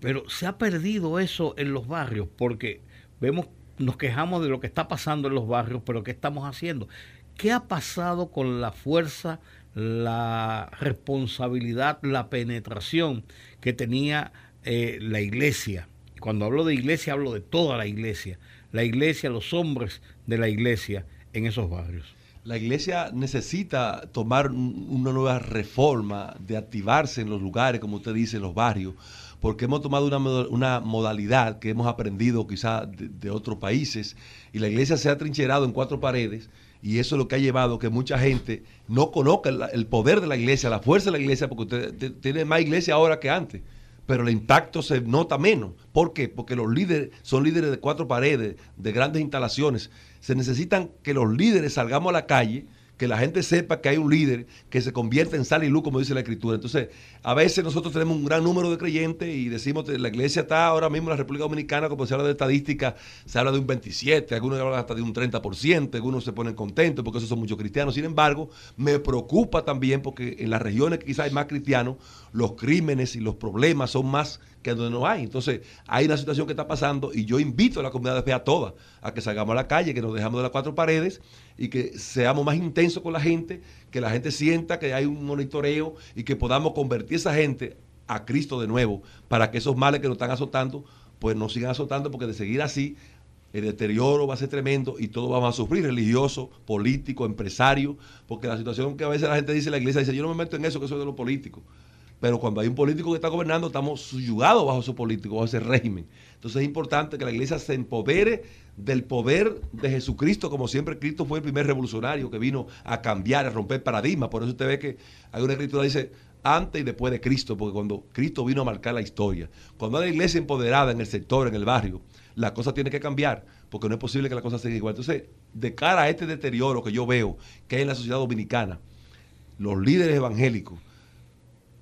Pero se ha perdido eso en los barrios porque vemos, nos quejamos de lo que está pasando en los barrios, pero ¿qué estamos haciendo? ¿Qué ha pasado con la fuerza, la responsabilidad, la penetración que tenía eh, la iglesia? Cuando hablo de iglesia, hablo de toda la iglesia. La iglesia, los hombres de la iglesia en esos barrios. La iglesia necesita tomar una nueva reforma, de activarse en los lugares, como usted dice, en los barrios, porque hemos tomado una, modalidad que hemos aprendido quizá de, otros países y la iglesia se ha trincherado en cuatro paredes y eso es lo que ha llevado a que mucha gente no conozca el, poder de la iglesia, la fuerza de la iglesia, porque usted tiene más iglesia ahora que antes pero el impacto se nota menos. ¿Por qué? Porque los líderes son líderes de cuatro paredes, de grandes instalaciones. Se necesitan que los líderes salgamos a la calle que la gente sepa que hay un líder que se convierte en sal y luz, como dice la Escritura. Entonces, a veces nosotros tenemos un gran número de creyentes y decimos que la iglesia está ahora mismo en la República Dominicana, como se habla de estadística, se habla de un 27, algunos hablan hasta de un 30%, algunos se ponen contentos porque esos son muchos cristianos. Sin embargo, me preocupa también porque en las regiones que quizás hay más cristianos, los crímenes y los problemas son más donde no hay. Entonces, hay una situación que está pasando y yo invito a la comunidad de fe a todas a que salgamos a la calle, que nos dejamos de las cuatro paredes y que seamos más intensos con la gente, que la gente sienta que hay un monitoreo y que podamos convertir esa gente a Cristo de nuevo, para que esos males que nos están azotando, pues no sigan azotando, porque de seguir así, el deterioro va a ser tremendo y todos vamos a sufrir, religioso, político, empresario, porque la situación que a veces la gente dice, la iglesia dice, yo no me meto en eso, que soy de los políticos pero cuando hay un político que está gobernando, estamos subyugados bajo su político, bajo ese régimen. Entonces es importante que la iglesia se empodere del poder de Jesucristo, como siempre Cristo fue el primer revolucionario que vino a cambiar, a romper paradigmas. Por eso usted ve que hay una escritura que dice, antes y después de Cristo, porque cuando Cristo vino a marcar la historia, cuando hay la iglesia empoderada en el sector, en el barrio, la cosa tiene que cambiar, porque no es posible que la cosa siga igual. Entonces, de cara a este deterioro que yo veo que hay en la sociedad dominicana, los líderes evangélicos,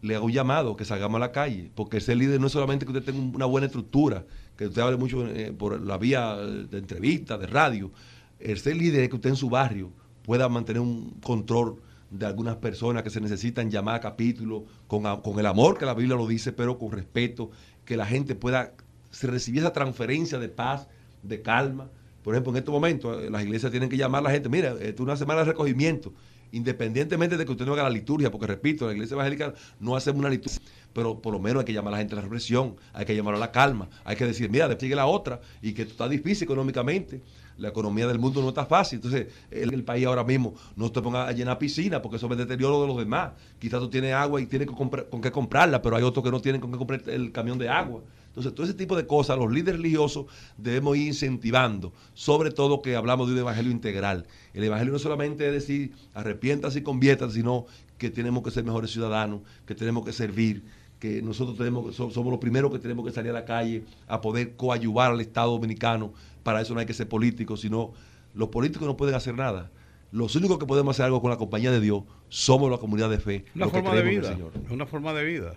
le hago un llamado que salgamos a la calle, porque ser líder no es solamente que usted tenga una buena estructura, que usted hable mucho eh, por la vía de entrevista, de radio. El ser líder es que usted en su barrio pueda mantener un control de algunas personas que se necesitan llamar a capítulo, con, con, el amor que la Biblia lo dice, pero con respeto, que la gente pueda recibir esa transferencia de paz, de calma. Por ejemplo, en estos momentos eh, las iglesias tienen que llamar a la gente, mira, esto es una semana de recogimiento, independientemente de que usted no haga la liturgia, porque repito, la iglesia evangélica no hace una liturgia, pero por lo menos hay que llamar a la gente a la reflexión, hay que llamar a la calma, hay que decir, mira, sigue la otra, y que está difícil económicamente, la economía del mundo no está fácil, entonces el, el país ahora mismo no te ponga a llenar piscina, porque eso es deterioro de los demás, quizás tú tienes agua y tienes que con qué comprarla, pero hay otros que no tienen con qué comprar el camión de agua. Entonces, todo ese tipo de cosas, los líderes religiosos debemos ir incentivando, sobre todo que hablamos de un evangelio integral. El evangelio no solamente es decir, arrepientas y conviertas, sino que tenemos que ser mejores ciudadanos, que tenemos que servir, que nosotros tenemos, somos los primeros que tenemos que salir a la calle a poder coadyuvar al Estado dominicano. Para eso no hay que ser políticos, sino los políticos no pueden hacer nada. Los únicos que podemos hacer algo con la compañía de Dios somos la comunidad de fe. Una forma de vida. Una forma de vida.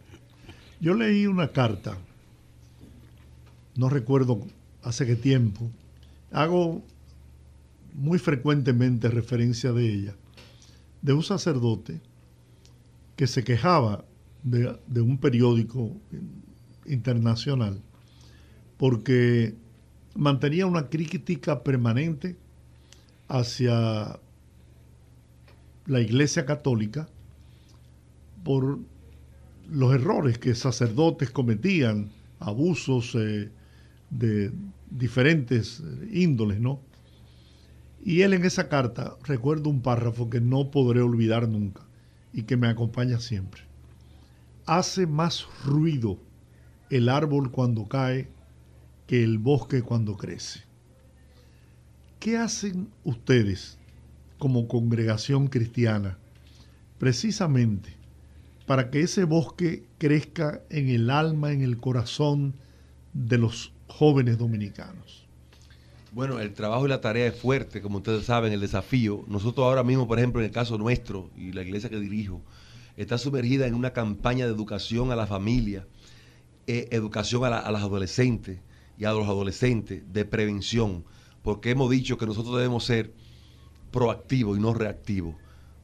Yo leí una carta no recuerdo hace qué tiempo, hago muy frecuentemente referencia de ella, de un sacerdote que se quejaba de, un periódico internacional porque mantenía una crítica permanente hacia la Iglesia Católica por los errores que sacerdotes cometían, abusos, eh, de diferentes índoles, ¿no? Y él en esa carta, recuerdo un párrafo que no podré olvidar nunca y que me acompaña siempre. Hace más ruido el árbol cuando cae que el bosque cuando crece. ¿Qué hacen ustedes como congregación cristiana precisamente para que ese bosque crezca en el alma, en el corazón de los jóvenes dominicanos? Bueno, el trabajo y la tarea es fuerte, como ustedes saben, el desafío. Nosotros ahora mismo, por ejemplo, en el caso nuestro y la iglesia que dirijo, está sumergida en una campaña de educación a la familia, eh, educación a, a las adolescentes y a los adolescentes de prevención, porque hemos dicho que nosotros debemos ser proactivos y no reactivos.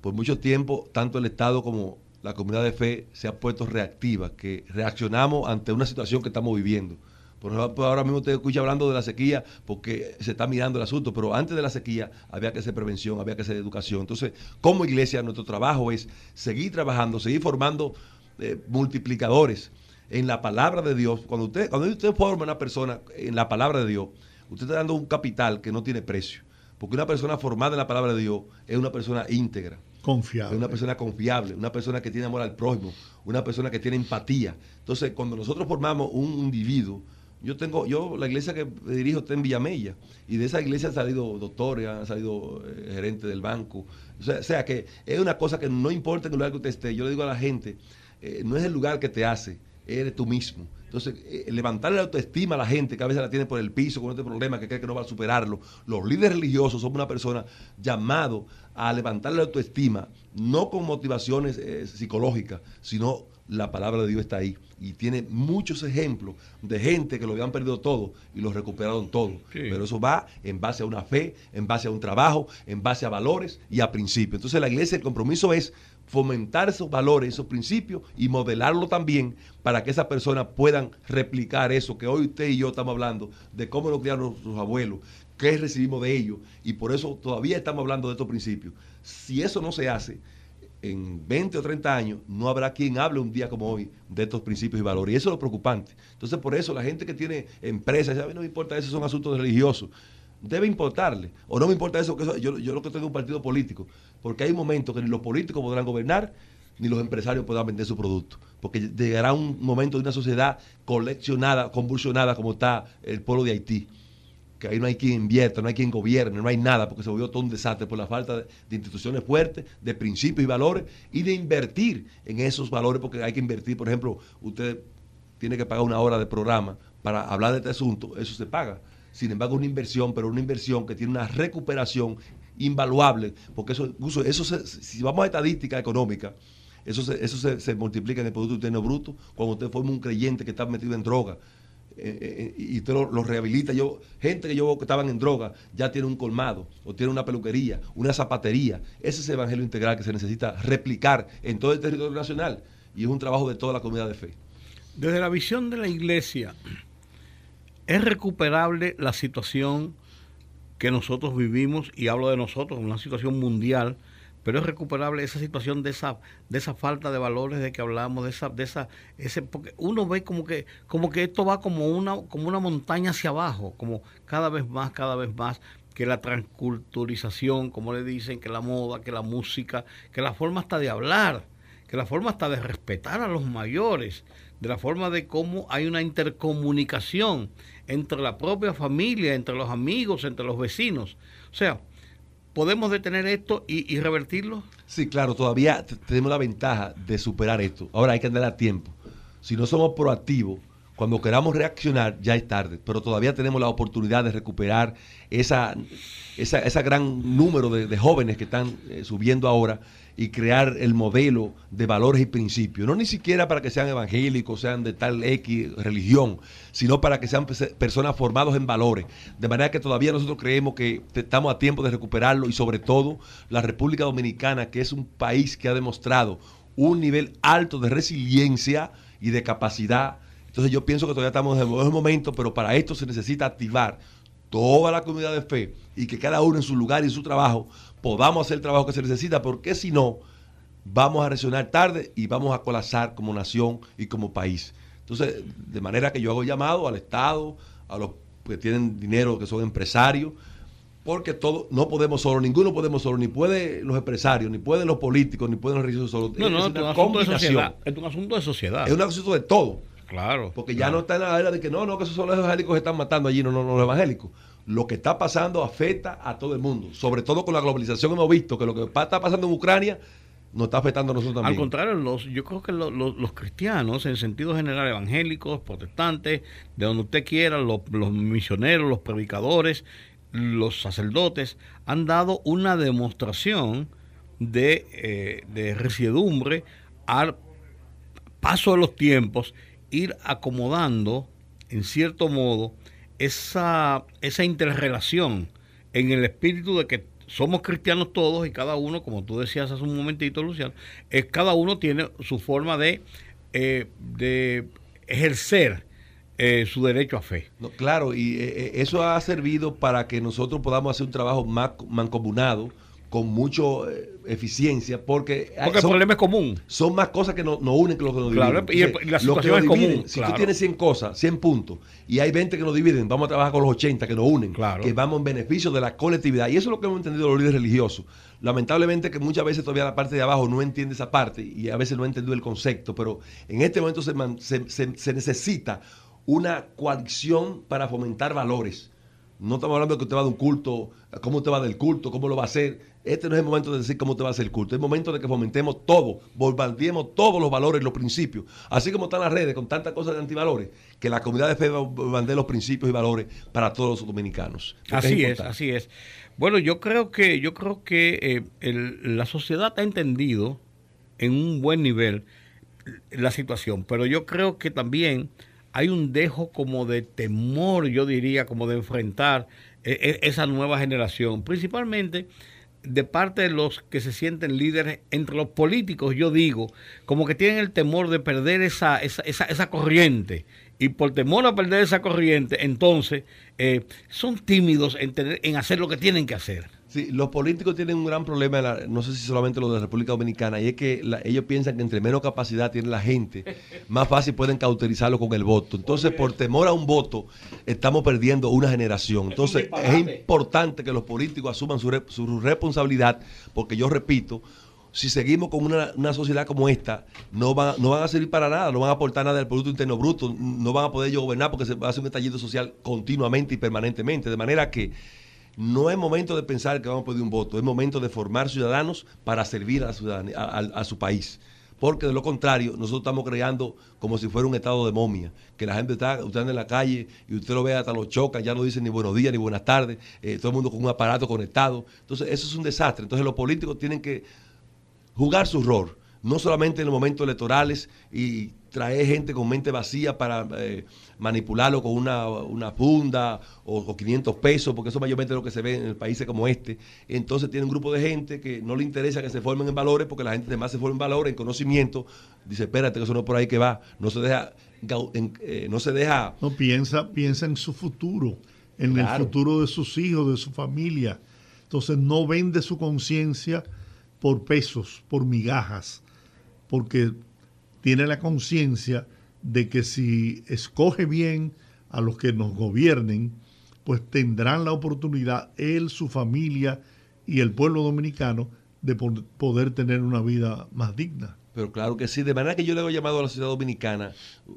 Por mucho tiempo, tanto el Estado como la comunidad de fe se ha puesto reactiva, que reaccionamos ante una situación que estamos viviendo. Por ejemplo, ahora mismo usted escucha hablando de la sequía porque se está mirando el asunto, pero antes de la sequía había que hacer prevención, había que hacer educación. Entonces, como iglesia, nuestro trabajo es seguir trabajando, seguir formando eh, multiplicadores en la palabra de Dios. Cuando usted, cuando usted forma una persona en la palabra de Dios, usted está dando un capital que no tiene precio. Porque una persona formada en la palabra de Dios es una persona íntegra. Confiable. Es una persona confiable, una persona que tiene amor al prójimo, una persona que tiene empatía. Entonces, cuando nosotros formamos un individuo, yo tengo, yo, la iglesia que dirijo está en Villamella, y de esa iglesia han salido doctores, han salido eh, gerentes del banco. O sea, que es una cosa que no importa en el lugar que usted esté. Yo le digo a la gente, eh, no es el lugar que te hace, eres tú mismo. Entonces, eh, levantarle la autoestima a la gente que a veces la tiene por el piso con este problema, que cree que no va a superarlo. Los líderes religiosos son una persona llamado a levantarle la autoestima, no con motivaciones psicológicas, sino la palabra de Dios está ahí. Y tiene muchos ejemplos de gente que lo habían perdido todo y lo recuperaron todo. Pero eso va en base a una fe, en base a un trabajo, en base a valores y a principios. Entonces la iglesia, el compromiso es fomentar esos valores, esos principios y modelarlo también para que esas personas puedan replicar eso que hoy usted y yo estamos hablando, de cómo lo criaron nuestros abuelos, qué recibimos de ellos. Y por eso todavía estamos hablando de estos principios. Si eso no se hace, en 20 o 30 años no habrá quien hable un día como hoy de estos principios y valores. Y eso es lo preocupante. Entonces, por eso la gente que tiene empresas, a mí no me importa, esos son asuntos religiosos. Debe importarle. O no me importa eso, que yo, yo lo que tengo un partido político. Porque hay momentos que ni los políticos podrán gobernar, ni los empresarios podrán vender su producto. Porque llegará un momento de una sociedad coleccionada, convulsionada, como está el pueblo de Haití que ahí no hay quien invierta, no hay quien gobierne, no hay nada, porque se volvió todo un desastre por la falta de, instituciones fuertes, de principios y valores, y de invertir en esos valores, porque hay que invertir, por ejemplo, usted tiene que pagar una hora de programa para hablar de este asunto, eso se paga. Sin embargo, una inversión, pero una inversión que tiene una recuperación invaluable, porque eso, eso si vamos a estadística económica, eso se, eso se, multiplica en el Producto Interno Bruto cuando usted forma un creyente que está metido en droga. Eh, eh, y usted lo, rehabilita. Yo, gente que yo veo que estaban en droga ya tiene un colmado, o tiene una peluquería, una zapatería. Ese es el evangelio integral que se necesita replicar en todo el territorio nacional. Y es un trabajo de toda la comunidad de fe. Desde la visión de la iglesia, ¿es recuperable la situación que nosotros vivimos? Y hablo de nosotros, una situación mundial pero es recuperable esa situación de esa de esa falta de valores de que hablamos de esa de esa ese porque uno ve como que como que esto va como una como una montaña hacia abajo como cada vez más cada vez más que la transculturización como le dicen que la moda que la música que la forma hasta de hablar que la forma hasta de respetar a los mayores de la forma de cómo hay una intercomunicación entre la propia familia entre los amigos entre los vecinos. O sea ¿Podemos detener esto y, revertirlo? Sí, claro, todavía tenemos la ventaja de superar esto. Ahora hay que andar a tiempo. Si no somos proactivos, cuando queramos reaccionar ya es tarde, pero todavía tenemos la oportunidad de recuperar esa, esa, gran número de, jóvenes que están eh, subiendo ahora y crear el modelo de valores y principios. No ni siquiera para que sean evangélicos, sean de tal X religión, sino para que sean personas formadas en valores. De manera que todavía nosotros creemos que estamos a tiempo de recuperarlo y sobre todo la República Dominicana, que es un país que ha demostrado un nivel alto de resiliencia y de capacidad. Entonces yo pienso que todavía estamos en el momento, pero para esto se necesita activar toda la comunidad de fe y que cada uno en su lugar y en su trabajo podamos hacer el trabajo que se necesita, porque si no, vamos a reaccionar tarde y vamos a colapsar como nación y como país. Entonces, de manera que yo hago llamado al Estado, a los que tienen dinero, que son empresarios, porque todo, no podemos solo, ninguno podemos solo, ni pueden los empresarios, ni pueden los políticos, ni pueden los religiosos solo. No, no, es, un asunto de sociedad. Es un asunto de sociedad. Es un asunto de todo. Claro. Porque ya no está en la era de que no, no, que esos son los evangélicos que están matando allí, no, no, no, los evangélicos lo que está pasando afecta a todo el mundo, sobre todo con la globalización hemos visto que lo que está pasando en Ucrania nos está afectando a nosotros también. Al contrario, yo creo que los, cristianos, en sentido general, evangélicos, protestantes, de donde usted quiera, los, misioneros, los predicadores, los sacerdotes, han dado una demostración de, eh, de resiedumbre al paso de los tiempos, ir acomodando, en cierto modo, esa, esa interrelación en el espíritu de que somos cristianos todos y cada uno, como tú decías hace un momentito, Luciano, es cada uno tiene su forma de, eh, de ejercer eh, su derecho a fe. claro, y eh, eso ha servido para que nosotros podamos hacer un trabajo más mancomunado con mucha eh, eficiencia porque, porque el problema es común. Son más cosas que nos unen que lo que nos dividen. y, la situación es común. Si tú tienes 100 cosas, 100 puntos, y hay 20 que nos dividen, vamos a trabajar con los 80 que nos unen, que vamos en beneficio de la colectividad. Y eso es lo que hemos entendido los líderes religiosos. Lamentablemente que muchas veces todavía la parte de abajo no entiende esa parte y a veces no ha entendido el concepto, pero en este momento se, se, se necesita una coalición para fomentar valores. No estamos hablando de que usted va de un culto, cómo usted va del culto, cómo lo va a hacer este no es el momento de decir cómo te va a hacer el culto. Es el momento de que fomentemos todo, bombardeemos todos los valores, los principios. Así como están las redes con tantas cosas de antivalores, que la comunidad de fe bombardee los principios y valores para todos los dominicanos. Así es, así es. Bueno, yo creo que, yo creo que eh, la sociedad ha entendido en un buen nivel la situación, pero yo creo que también hay un dejo como de temor, yo diría, como de enfrentar eh, e, esa nueva generación, principalmente de parte de los que se sienten líderes entre los políticos, yo digo, como que tienen el temor de perder esa, esa, esa, esa corriente. Y por temor a perder esa corriente, entonces eh, son tímidos en, tener, en hacer lo que tienen que hacer. Sí, los políticos tienen un gran problema, no sé si solamente los de la República Dominicana, y es que ellos piensan que entre menos capacidad tiene la gente, más fácil pueden cauterizarlo con el voto. Entonces, por temor a un voto, estamos perdiendo una generación. Entonces, es, importante que los políticos asuman su, su responsabilidad, porque yo repito, si seguimos con una, sociedad como esta, no van, no van a servir para nada, no van a aportar nada al Producto Interno Bruto, no van a poder ellos gobernar porque se va a hacer un estallido social continuamente y permanentemente. De manera que no es momento de pensar que vamos a pedir un voto, es momento de formar ciudadanos para servir a, a su país porque de lo contrario, nosotros estamos creando como si fuera un estado de momia, que la gente está, usted en la calle y usted lo ve hasta los choca, ya no dicen ni buenos días ni buenas tardes, eh, todo el mundo con un aparato conectado. Entonces, eso es un desastre. Entonces, los políticos tienen que jugar su rol, no solamente en los momentos electorales y traer gente con mente vacía para eh, manipularlo con una, una funda o, 500 pesos, porque eso mayormente es lo que se ve en países como este. Entonces tiene un grupo de gente que no le interesa que se formen en valores, porque la gente además se forma en valores, en conocimiento. Dice, espérate, que eso no es por ahí que va. No se deja... Eh, no se deja... No, piensa, piensa en su futuro, en el futuro de sus hijos, de su familia. Entonces no vende su conciencia por pesos, por migajas, porque tiene la conciencia de que si escoge bien a los que nos gobiernen, pues tendrán la oportunidad él, su familia y el pueblo dominicano de poder tener una vida más digna. Pero claro que sí, de manera que yo le he llamado a la sociedad dominicana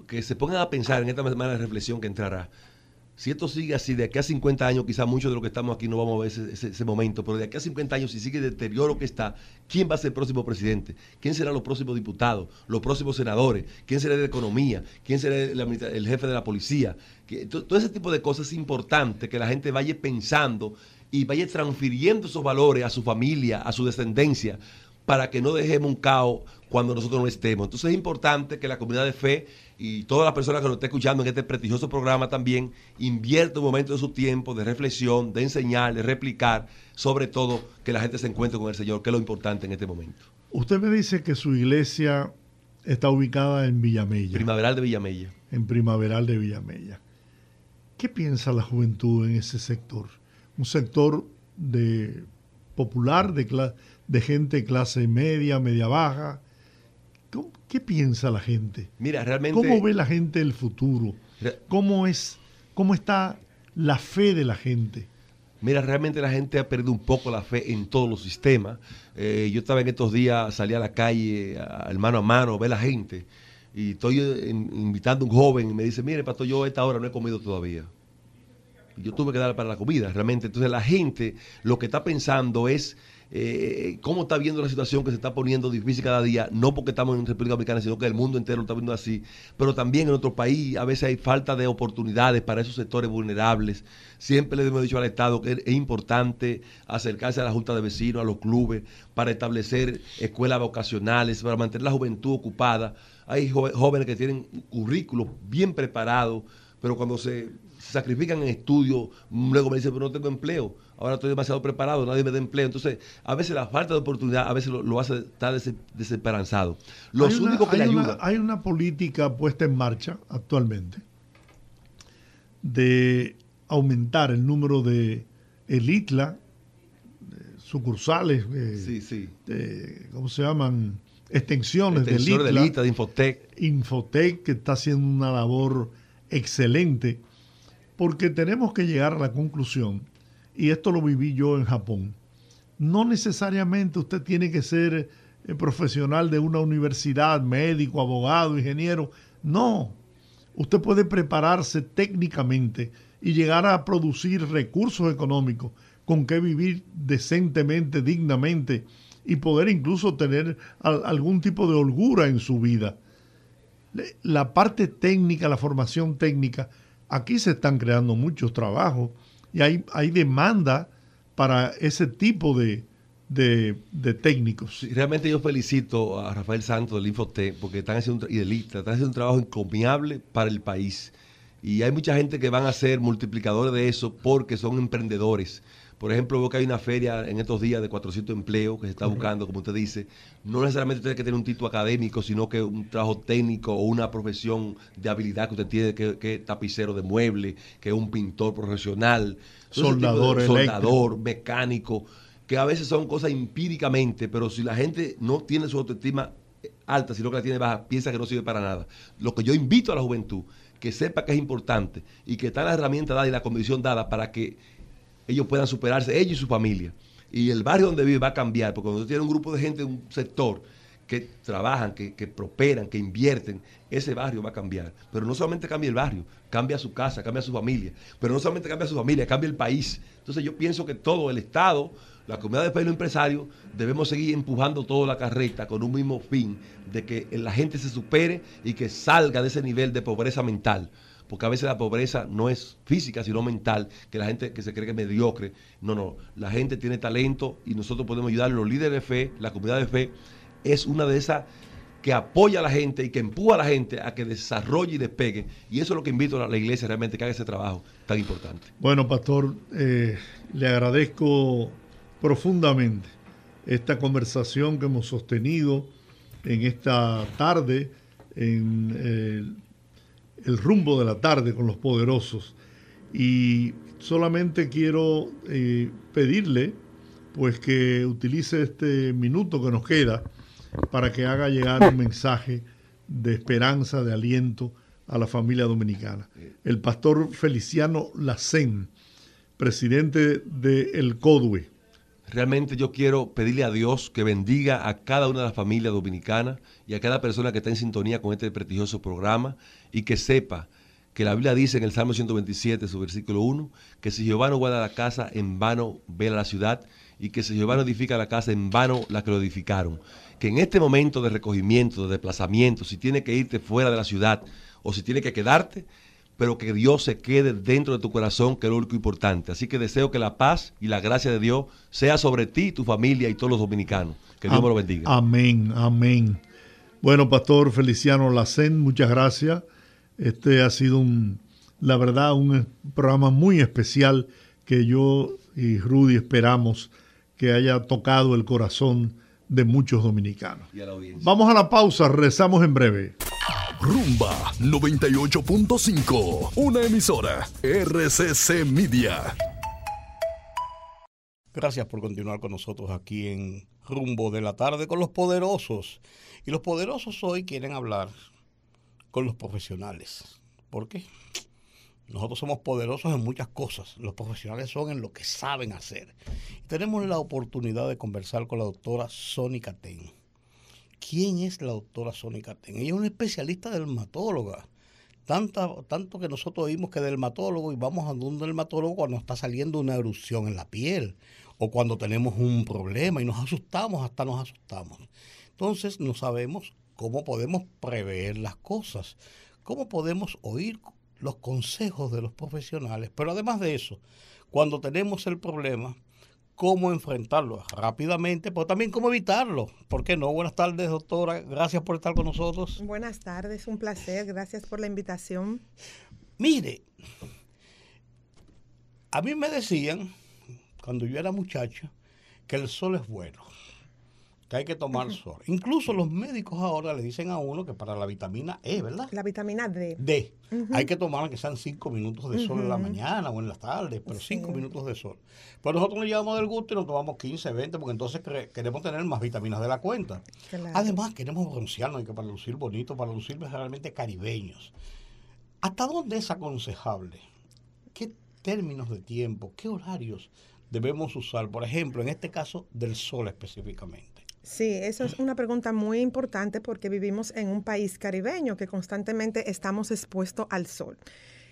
que se pongan a pensar en esta semana de reflexión que entrará si esto sigue así, de aquí a 50 años, quizás muchos de los que estamos aquí no vamos a ver ese, momento, pero de aquí a 50 años, si sigue el deterioro que está, ¿quién va a ser el próximo presidente? ¿Quién será los próximos diputados? ¿Los próximos senadores? ¿Quién será de economía? ¿Quién será el, jefe de la policía? todo ese tipo de cosas es importante que la gente vaya pensando y vaya transfiriendo esos valores a su familia, a su descendencia, para que no dejemos un caos cuando nosotros no estemos. Entonces es importante que la comunidad de fe y todas las personas que nos estén escuchando en este prestigioso programa también invierta un momento de su tiempo de reflexión, de enseñar, de replicar, sobre todo que la gente se encuentre con el Señor, que es lo importante en este momento. Usted me dice que su iglesia está ubicada en Villamella. Primaveral de Villamella. En Primaveral de Villamella. ¿Qué piensa la juventud en ese sector? Un sector de popular, de, de gente clase media, media baja, ¿Qué piensa la gente? Mira, realmente. ¿Cómo ve la gente el futuro? ¿Cómo es, cómo está la fe de la gente? Mira, realmente la gente ha perdido un poco la fe en todos los sistemas. Eh, yo estaba en estos días, salí a la calle, a, mano a mano, ver la gente. Y estoy eh, invitando a un joven y me dice, mire, pastor, yo a esta hora no he comido todavía. Yo tuve que dar para la comida, realmente. Entonces la gente lo que está pensando es eh, cómo está viendo la situación que se está poniendo difícil cada día, no porque estamos en República Dominicana, sino que el mundo entero lo está viendo así, pero también en otro país a veces hay falta de oportunidades para esos sectores vulnerables. Siempre le hemos dicho al Estado que es importante acercarse a la Junta de Vecinos, a los clubes, para establecer escuelas vocacionales, para mantener la juventud ocupada. Hay jóvenes que tienen currículos bien preparados, pero cuando se sacrifican en estudio, luego me dicen, pero no tengo empleo ahora estoy demasiado preparado, nadie me da empleo. Entonces, a veces la falta de oportunidad a veces lo, hace estar desesperanzado. Los únicos que le ayudan. Hay una política puesta en marcha actualmente de aumentar el número de el ITLA, sucursales, eh, sí, sí. ¿cómo se llaman? Extensiones, del ITLA. de Infotec. Infotec, que está haciendo una labor excelente, porque tenemos que llegar a la conclusión y esto lo viví yo en Japón. No necesariamente usted tiene que ser eh, profesional de una universidad, médico, abogado, ingeniero. No, usted puede prepararse técnicamente y llegar a producir recursos económicos con que vivir decentemente, dignamente y poder incluso tener algún tipo de holgura en su vida. La parte técnica, la formación técnica, aquí se están creando muchos trabajos y hay, hay demanda para ese tipo de, técnicos. realmente yo felicito a Rafael Santos del Infote porque están haciendo y del están haciendo un trabajo encomiable para el país. Y hay mucha gente que van a ser multiplicadores de eso porque son emprendedores. Por ejemplo, veo que hay una feria en estos días de 400 empleos que se está buscando, como usted dice. No necesariamente tiene que tener un título académico, sino que un trabajo técnico o una profesión de habilidad que usted tiene, que, es tapicero de mueble, que es un pintor profesional, soldador, soldador mecánico, que a veces son cosas empíricamente, pero si la gente no tiene su autoestima alta, sino que la tiene baja, piensa que no sirve para nada. Lo que yo invito a la juventud, que sepa que es importante y que está la herramienta dada y la condición dada para que ellos puedan superarse, ellos y su familia. Y el barrio donde vive va a cambiar, porque cuando tú tienes un grupo de gente de un sector que trabajan, que, que, prosperan, que invierten, ese barrio va a cambiar. Pero no solamente cambia el barrio, cambia su casa, cambia su familia. Pero no solamente cambia su familia, cambia el país. Entonces yo pienso que todo el Estado, la comunidad de fe y los empresarios, debemos seguir empujando toda la carreta con un mismo fin, de que la gente se supere y que salga de ese nivel de pobreza mental porque a veces la pobreza no es física, sino mental, que la gente que se cree que es mediocre. No, no, la gente tiene talento y nosotros podemos ayudar, los líderes de fe, la comunidad de fe, es una de esas que apoya a la gente y que empuja a la gente a que desarrolle y despegue. Y eso es lo que invito a la iglesia realmente que haga ese trabajo tan importante. Bueno, pastor, eh, le agradezco profundamente esta conversación que hemos sostenido en esta tarde, en eh, el rumbo de la tarde con los poderosos. Y solamente quiero eh, pedirle pues que utilice este minuto que nos queda para que haga llegar un mensaje de esperanza, de aliento a la familia dominicana. El pastor Feliciano Lacén, presidente del el CODUE. Realmente yo quiero pedirle a Dios que bendiga a cada una de las familias dominicanas y a cada persona que está en sintonía con este prestigioso programa y que sepa que la Biblia dice en el Salmo 127, su versículo 1, que si Jehová no guarda la casa, en vano vela la ciudad, y que si Jehová no edifica la casa, en vano la que lo edificaron que en este momento de recogimiento, de desplazamiento, si tiene que irte fuera de la ciudad o si tiene que quedarte, pero que Dios se quede dentro de tu corazón, que es lo único importante. Así que deseo que la paz y la gracia de Dios sea sobre ti, tu familia y todos los dominicanos. Que Dios me lo bendiga. Amén, amén. Bueno, Pastor Feliciano Lacen, muchas gracias. Este ha sido un, la verdad, un programa muy especial que yo y Rudy esperamos que haya tocado el corazón de muchos dominicanos. Vamos a la pausa, rezamos en breve. Rumba 98.5, una emisora RCC Media. Gracias por continuar con nosotros aquí en Rumbo de la Tarde con los poderosos. Y los poderosos hoy quieren hablar con los profesionales. ¿Por qué? Nosotros somos poderosos en muchas cosas. Los profesionales son en lo que saben hacer. Tenemos la oportunidad de conversar con la doctora Sónica Ten. ¿Quién es la doctora Sónica Ten? Ella es una especialista dermatóloga. Tanto, tanto que nosotros oímos que dermatólogo y vamos a un dermatólogo cuando está saliendo una erupción en la piel o cuando tenemos un problema y nos asustamos, hasta nos asustamos. Entonces no sabemos cómo podemos prever las cosas, cómo podemos oír los consejos de los profesionales, pero además de eso, cuando tenemos el problema, cómo enfrentarlo rápidamente, pero también cómo evitarlo. ¿Por qué no? Buenas tardes, doctora. Gracias por estar con nosotros. Buenas tardes, un placer. Gracias por la invitación. Mire, a mí me decían, cuando yo era muchacho, que el sol es bueno que hay que tomar sol. Incluso los médicos ahora le dicen a uno que para la vitamina E, ¿verdad? La vitamina D. D. Hay que tomar que sean cinco minutos de sol en la mañana o en las tardes, pero cinco minutos de sol. Pero nosotros nos llevamos del gusto y nos tomamos 15, 20, porque entonces queremos tener más vitaminas de la cuenta. Además, queremos broncearnos y que para lucir bonito, para lucir realmente caribeños. ¿Hasta dónde es aconsejable? ¿Qué términos de tiempo, qué horarios debemos usar? Por ejemplo, en este caso, del sol específicamente. Sí, eso es una pregunta muy importante porque vivimos en un país caribeño que constantemente estamos expuestos al sol.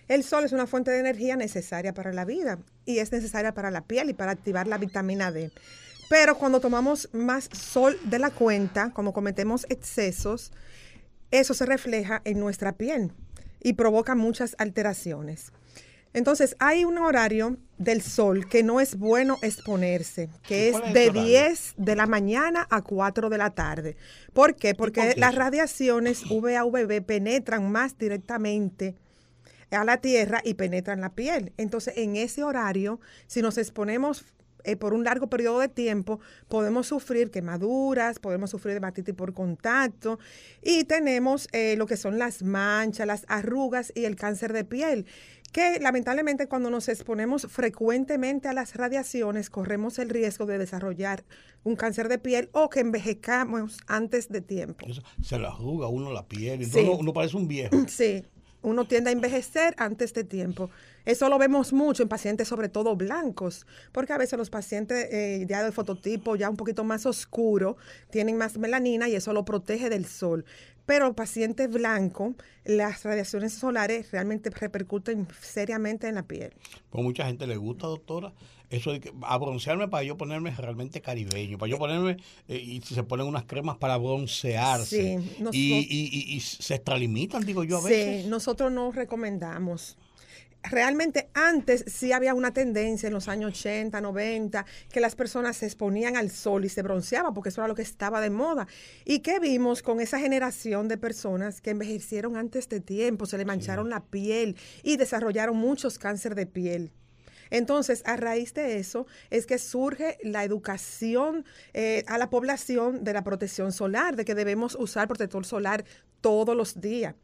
El sol es una fuente de energía necesaria para la vida y es necesaria para la piel y para activar la vitamina D. Pero cuando tomamos más sol de la cuenta, como cometemos excesos, eso se refleja en nuestra piel y provoca muchas alteraciones. Entonces, hay un horario del sol que no es bueno exponerse, que es, de 10 de la mañana a 4 de la tarde. ¿Por qué? Porque las radiaciones UVA-UVB penetran más directamente a la tierra y penetran la piel. Entonces, en ese horario, si nos exponemos eh, por un largo periodo de tiempo, podemos sufrir quemaduras, podemos sufrir dermatitis por contacto y tenemos eh, lo que son las manchas, las arrugas y el cáncer de piel que lamentablemente cuando nos exponemos frecuentemente a las radiaciones corremos el riesgo de desarrollar un cáncer de piel o que envejezcamos antes de tiempo. se le arruga uno la piel, y uno, parece un viejo. Sí, uno tiende a envejecer antes de tiempo. Eso lo vemos mucho en pacientes, sobre todo blancos, porque a veces los pacientes eh, ya de fototipo ya un poquito más oscuro tienen más melanina y eso lo protege del sol. Pero pacientes blancos, las radiaciones solares realmente repercuten seriamente en la piel. Pues mucha gente le gusta, doctora, eso de que, a broncearme para yo ponerme realmente caribeño, para yo ponerme, eh, y se ponen unas cremas para broncearse. Sí, y, y, y, se extralimitan, digo yo a veces. Sí, nosotros no recomendamos realmente antes sí había una tendencia en los años 80, 90, que las personas se exponían al sol y se bronceaban porque eso era lo que estaba de moda. ¿Y qué vimos con esa generación de personas que envejecieron antes de tiempo, se le mancharon la piel y desarrollaron muchos cánceres de piel? Entonces, a raíz de eso es que surge la educación eh, a la población de la protección solar, de que debemos usar protector solar todos los días.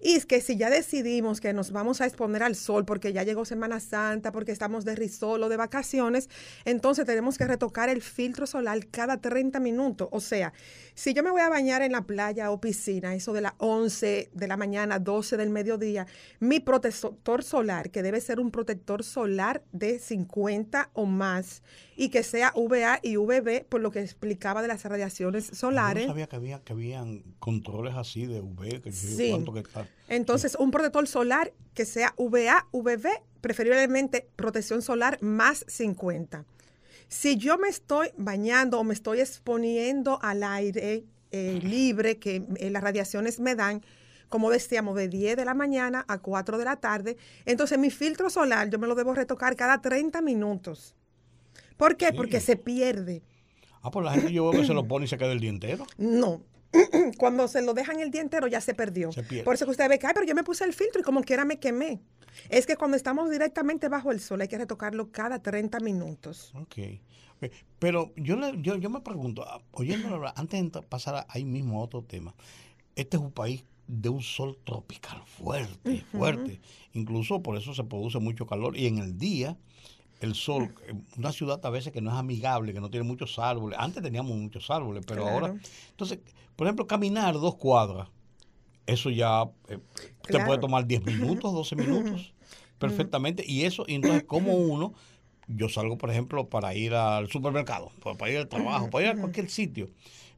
Y es que si ya decidimos que nos vamos a exponer al sol porque ya llegó Semana Santa, porque estamos de risol o de vacaciones, entonces tenemos que retocar el filtro solar cada 30 minutos. O sea, si yo me voy a bañar en la playa o piscina, eso de las 11 de la mañana, 12 del mediodía, mi protector solar, que debe ser un protector solar de 50 o más, y que sea VA y VB, por lo que explicaba de las radiaciones solares. Yo no sabía que, había, que habían controles así de UV, que sí. cuánto que está. Entonces, un protector solar que sea VA, VB, preferiblemente protección solar más 50. Si yo me estoy bañando o me estoy exponiendo al aire eh, libre que eh, las radiaciones me dan, como decíamos, de 10 de la mañana a 4 de la tarde, entonces mi filtro solar yo me lo debo retocar cada 30 minutos. ¿Por qué? Porque se pierde. Ah, pues la gente yo veo que se lo pone y se queda el día entero. No. Cuando se lo dejan el día entero ya se perdió. Se Por eso que usted ve que, ay, pero yo me puse el filtro y como quiera me quemé. Es que cuando estamos directamente bajo el sol hay que retocarlo cada 30 minutos. Ok. Pero yo, yo, yo me pregunto, ah, oyéndolo antes de pasar ahí mismo a otro tema, este es un país de un sol tropical fuerte, fuerte. Incluso por eso se produce mucho calor y en el día el sol, una ciudad a veces que no es amigable, que no tiene muchos árboles. Antes teníamos muchos árboles, pero ahora. Entonces, por ejemplo, caminar dos cuadras, eso ya eh, te puede tomar 10 minutos, 12 minutos, perfectamente. Y eso, y entonces, como uno, yo salgo, por ejemplo, para ir al supermercado, para ir al trabajo, para ir a cualquier sitio,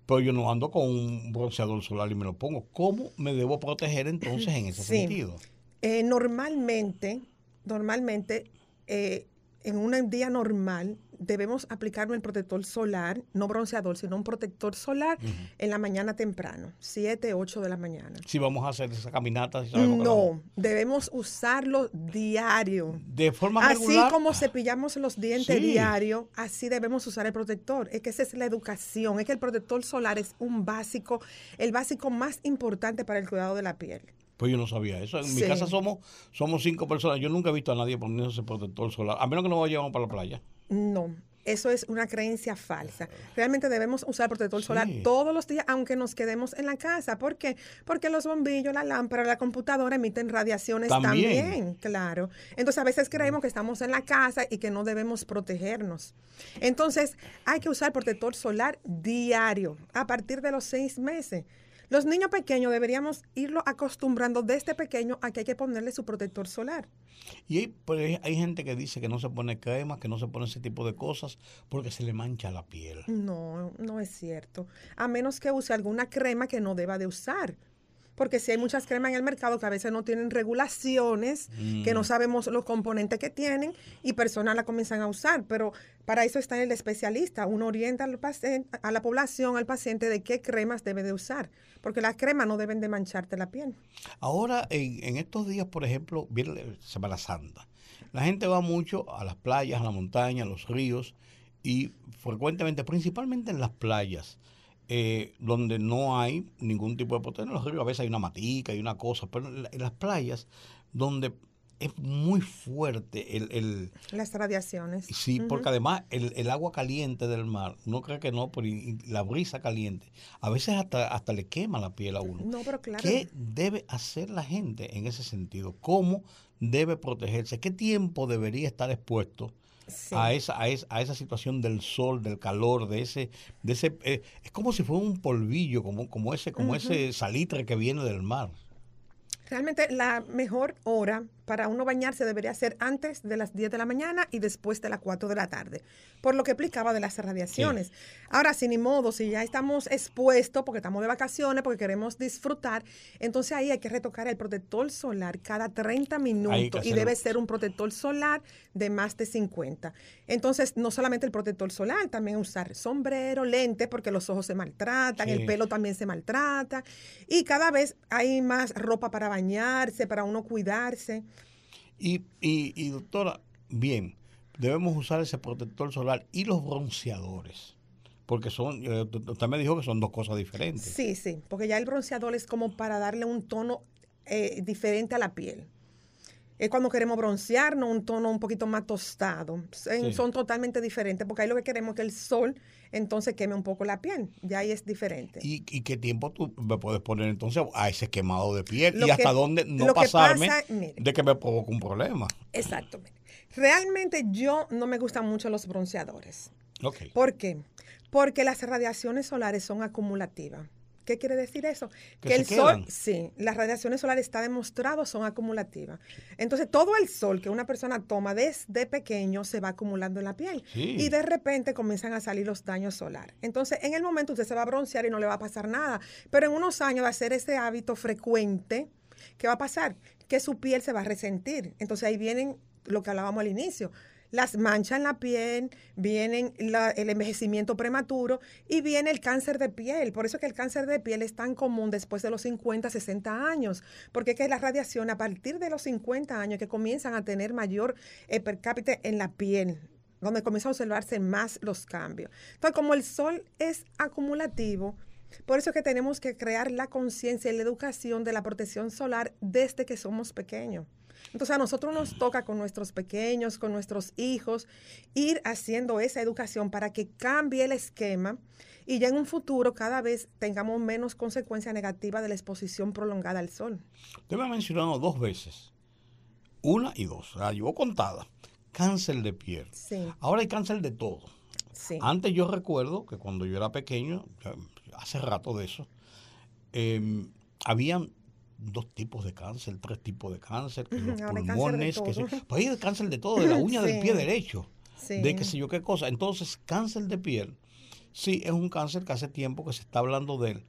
pero yo no ando con un bronceador solar y me lo pongo. ¿Cómo me debo proteger entonces en ese sentido? Eh, normalmente, normalmente, eh, en un día normal debemos aplicarnos el protector solar, no bronceador, sino un protector solar en la mañana temprano, 7, 8 de la mañana. Si vamos a hacer esa caminata. no, debemos usarlo diario. De forma Así como cepillamos los dientes diario, así debemos usar el protector. Es que esa es la educación, es que el protector solar es un básico, el básico más importante para el cuidado de la piel. Pues yo no sabía eso. En mi casa somos, somos cinco personas. Yo nunca he visto a nadie poniéndose protector solar, a menos que nos vayamos para la playa. No, eso es una creencia falsa. Realmente debemos usar protector solar todos los días, aunque nos quedemos en la casa. ¿Por qué? Porque los bombillos, la lámpara, la computadora emiten radiaciones también. claro. Entonces a veces creemos que estamos en la casa y que no debemos protegernos. Entonces hay que usar protector solar diario a partir de los seis meses. Los niños pequeños deberíamos irlo acostumbrando desde pequeño a que hay que ponerle su protector solar. Y hay, pues, hay gente que dice que no se pone crema, que no se pone ese tipo de cosas porque se le mancha la piel. No, no es cierto. A menos que use alguna crema que no deba de usar porque si hay muchas cremas en el mercado que a veces no tienen regulaciones, que no mm. sabemos los componentes que tienen y personas la comienzan a usar, pero para eso está el especialista. Uno orienta al paciente, a la población, al paciente, de qué cremas debe de usar, porque las cremas no deben de mancharte la piel. Ahora, en, estos días, por ejemplo, viene Semana Santa. La gente va mucho a las playas, a la montaña, a los ríos y frecuentemente, principalmente en las playas, eh, donde no hay ningún tipo de protección. En los ríos a veces hay una matica y una cosa, pero en, las playas donde es muy fuerte el, las radiaciones. Sí, porque además el, agua caliente del mar, uno cree que no, pero la brisa caliente, a veces hasta, hasta le quema la piel a uno. No, pero claro. ¿Qué debe hacer la gente en ese sentido? ¿Cómo debe protegerse? ¿Qué tiempo debería estar expuesto a, esa, a, esa, a, esa, situación del sol, del calor, de ese, de ese eh, es como si fuera un polvillo, como, como ese, como ese salitre que viene del mar. Realmente la mejor hora para uno bañarse debería ser antes de las 10 de la mañana y después de las 4 de la tarde, por lo que explicaba de las radiaciones. Ahora, sin ni modo, si ya estamos expuestos porque estamos de vacaciones, porque queremos disfrutar, entonces ahí hay que retocar el protector solar cada 30 minutos y debe ser un protector solar de más de 50. Entonces, no solamente el protector solar, también usar sombrero, lente, porque los ojos se maltratan, el pelo también se maltrata y cada vez hay más ropa para bañarse, para uno cuidarse. Y, y, doctora, bien, debemos usar ese protector solar y los bronceadores. Porque son, eh, usted me dijo que son dos cosas diferentes. Sí, sí, porque ya el bronceador es como para darle un tono eh, diferente a la piel es cuando queremos broncearnos, un tono un poquito más tostado. Son totalmente diferentes, porque ahí lo que queremos es que el sol entonces queme un poco la piel. Ya ahí es diferente. ¿Y, qué tiempo tú me puedes poner entonces a ese quemado de piel? ¿Y hasta dónde no pasarme de que me provoque un problema? Exacto. Realmente yo no me gustan mucho los bronceadores. Okay. ¿Por qué? Porque las radiaciones solares son acumulativas. ¿Qué quiere decir eso? Que, el sol, sí, las radiaciones solares está demostrado son acumulativas. Entonces, todo el sol que una persona toma desde pequeño se va acumulando en la piel. Y de repente comienzan a salir los daños solares. Entonces, en el momento usted se va a broncear y no le va a pasar nada. Pero en unos años va a ser ese hábito frecuente. ¿Qué va a pasar? Que su piel se va a resentir. Entonces, ahí vienen lo que hablábamos al inicio las manchas en la piel, viene el envejecimiento prematuro y viene el cáncer de piel. Por eso es que el cáncer de piel es tan común después de los 50, 60 años, porque es la radiación a partir de los 50 años que comienzan a tener mayor eh, per cápita en la piel, donde comienzan a observarse más los cambios. Entonces, como el sol es acumulativo, por eso es que tenemos que crear la conciencia y la educación de la protección solar desde que somos pequeños. Entonces a nosotros nos toca con nuestros pequeños, con nuestros hijos, ir haciendo esa educación para que cambie el esquema y ya en un futuro cada vez tengamos menos consecuencia negativa de la exposición prolongada al sol. Usted me ha mencionado dos veces, una y dos, la llevo contada, cáncer de piel. Sí. Ahora hay cáncer de todo. Sí. Antes yo recuerdo que cuando yo era pequeño, hace rato de eso, eh, habían dos tipos de cáncer, tres tipos de cáncer, que los pulmones, que se, pues hay cáncer de todo, de la uña del pie derecho, de qué sé yo qué cosa. Entonces, cáncer de piel, sí, es un cáncer que hace tiempo que se está hablando de él,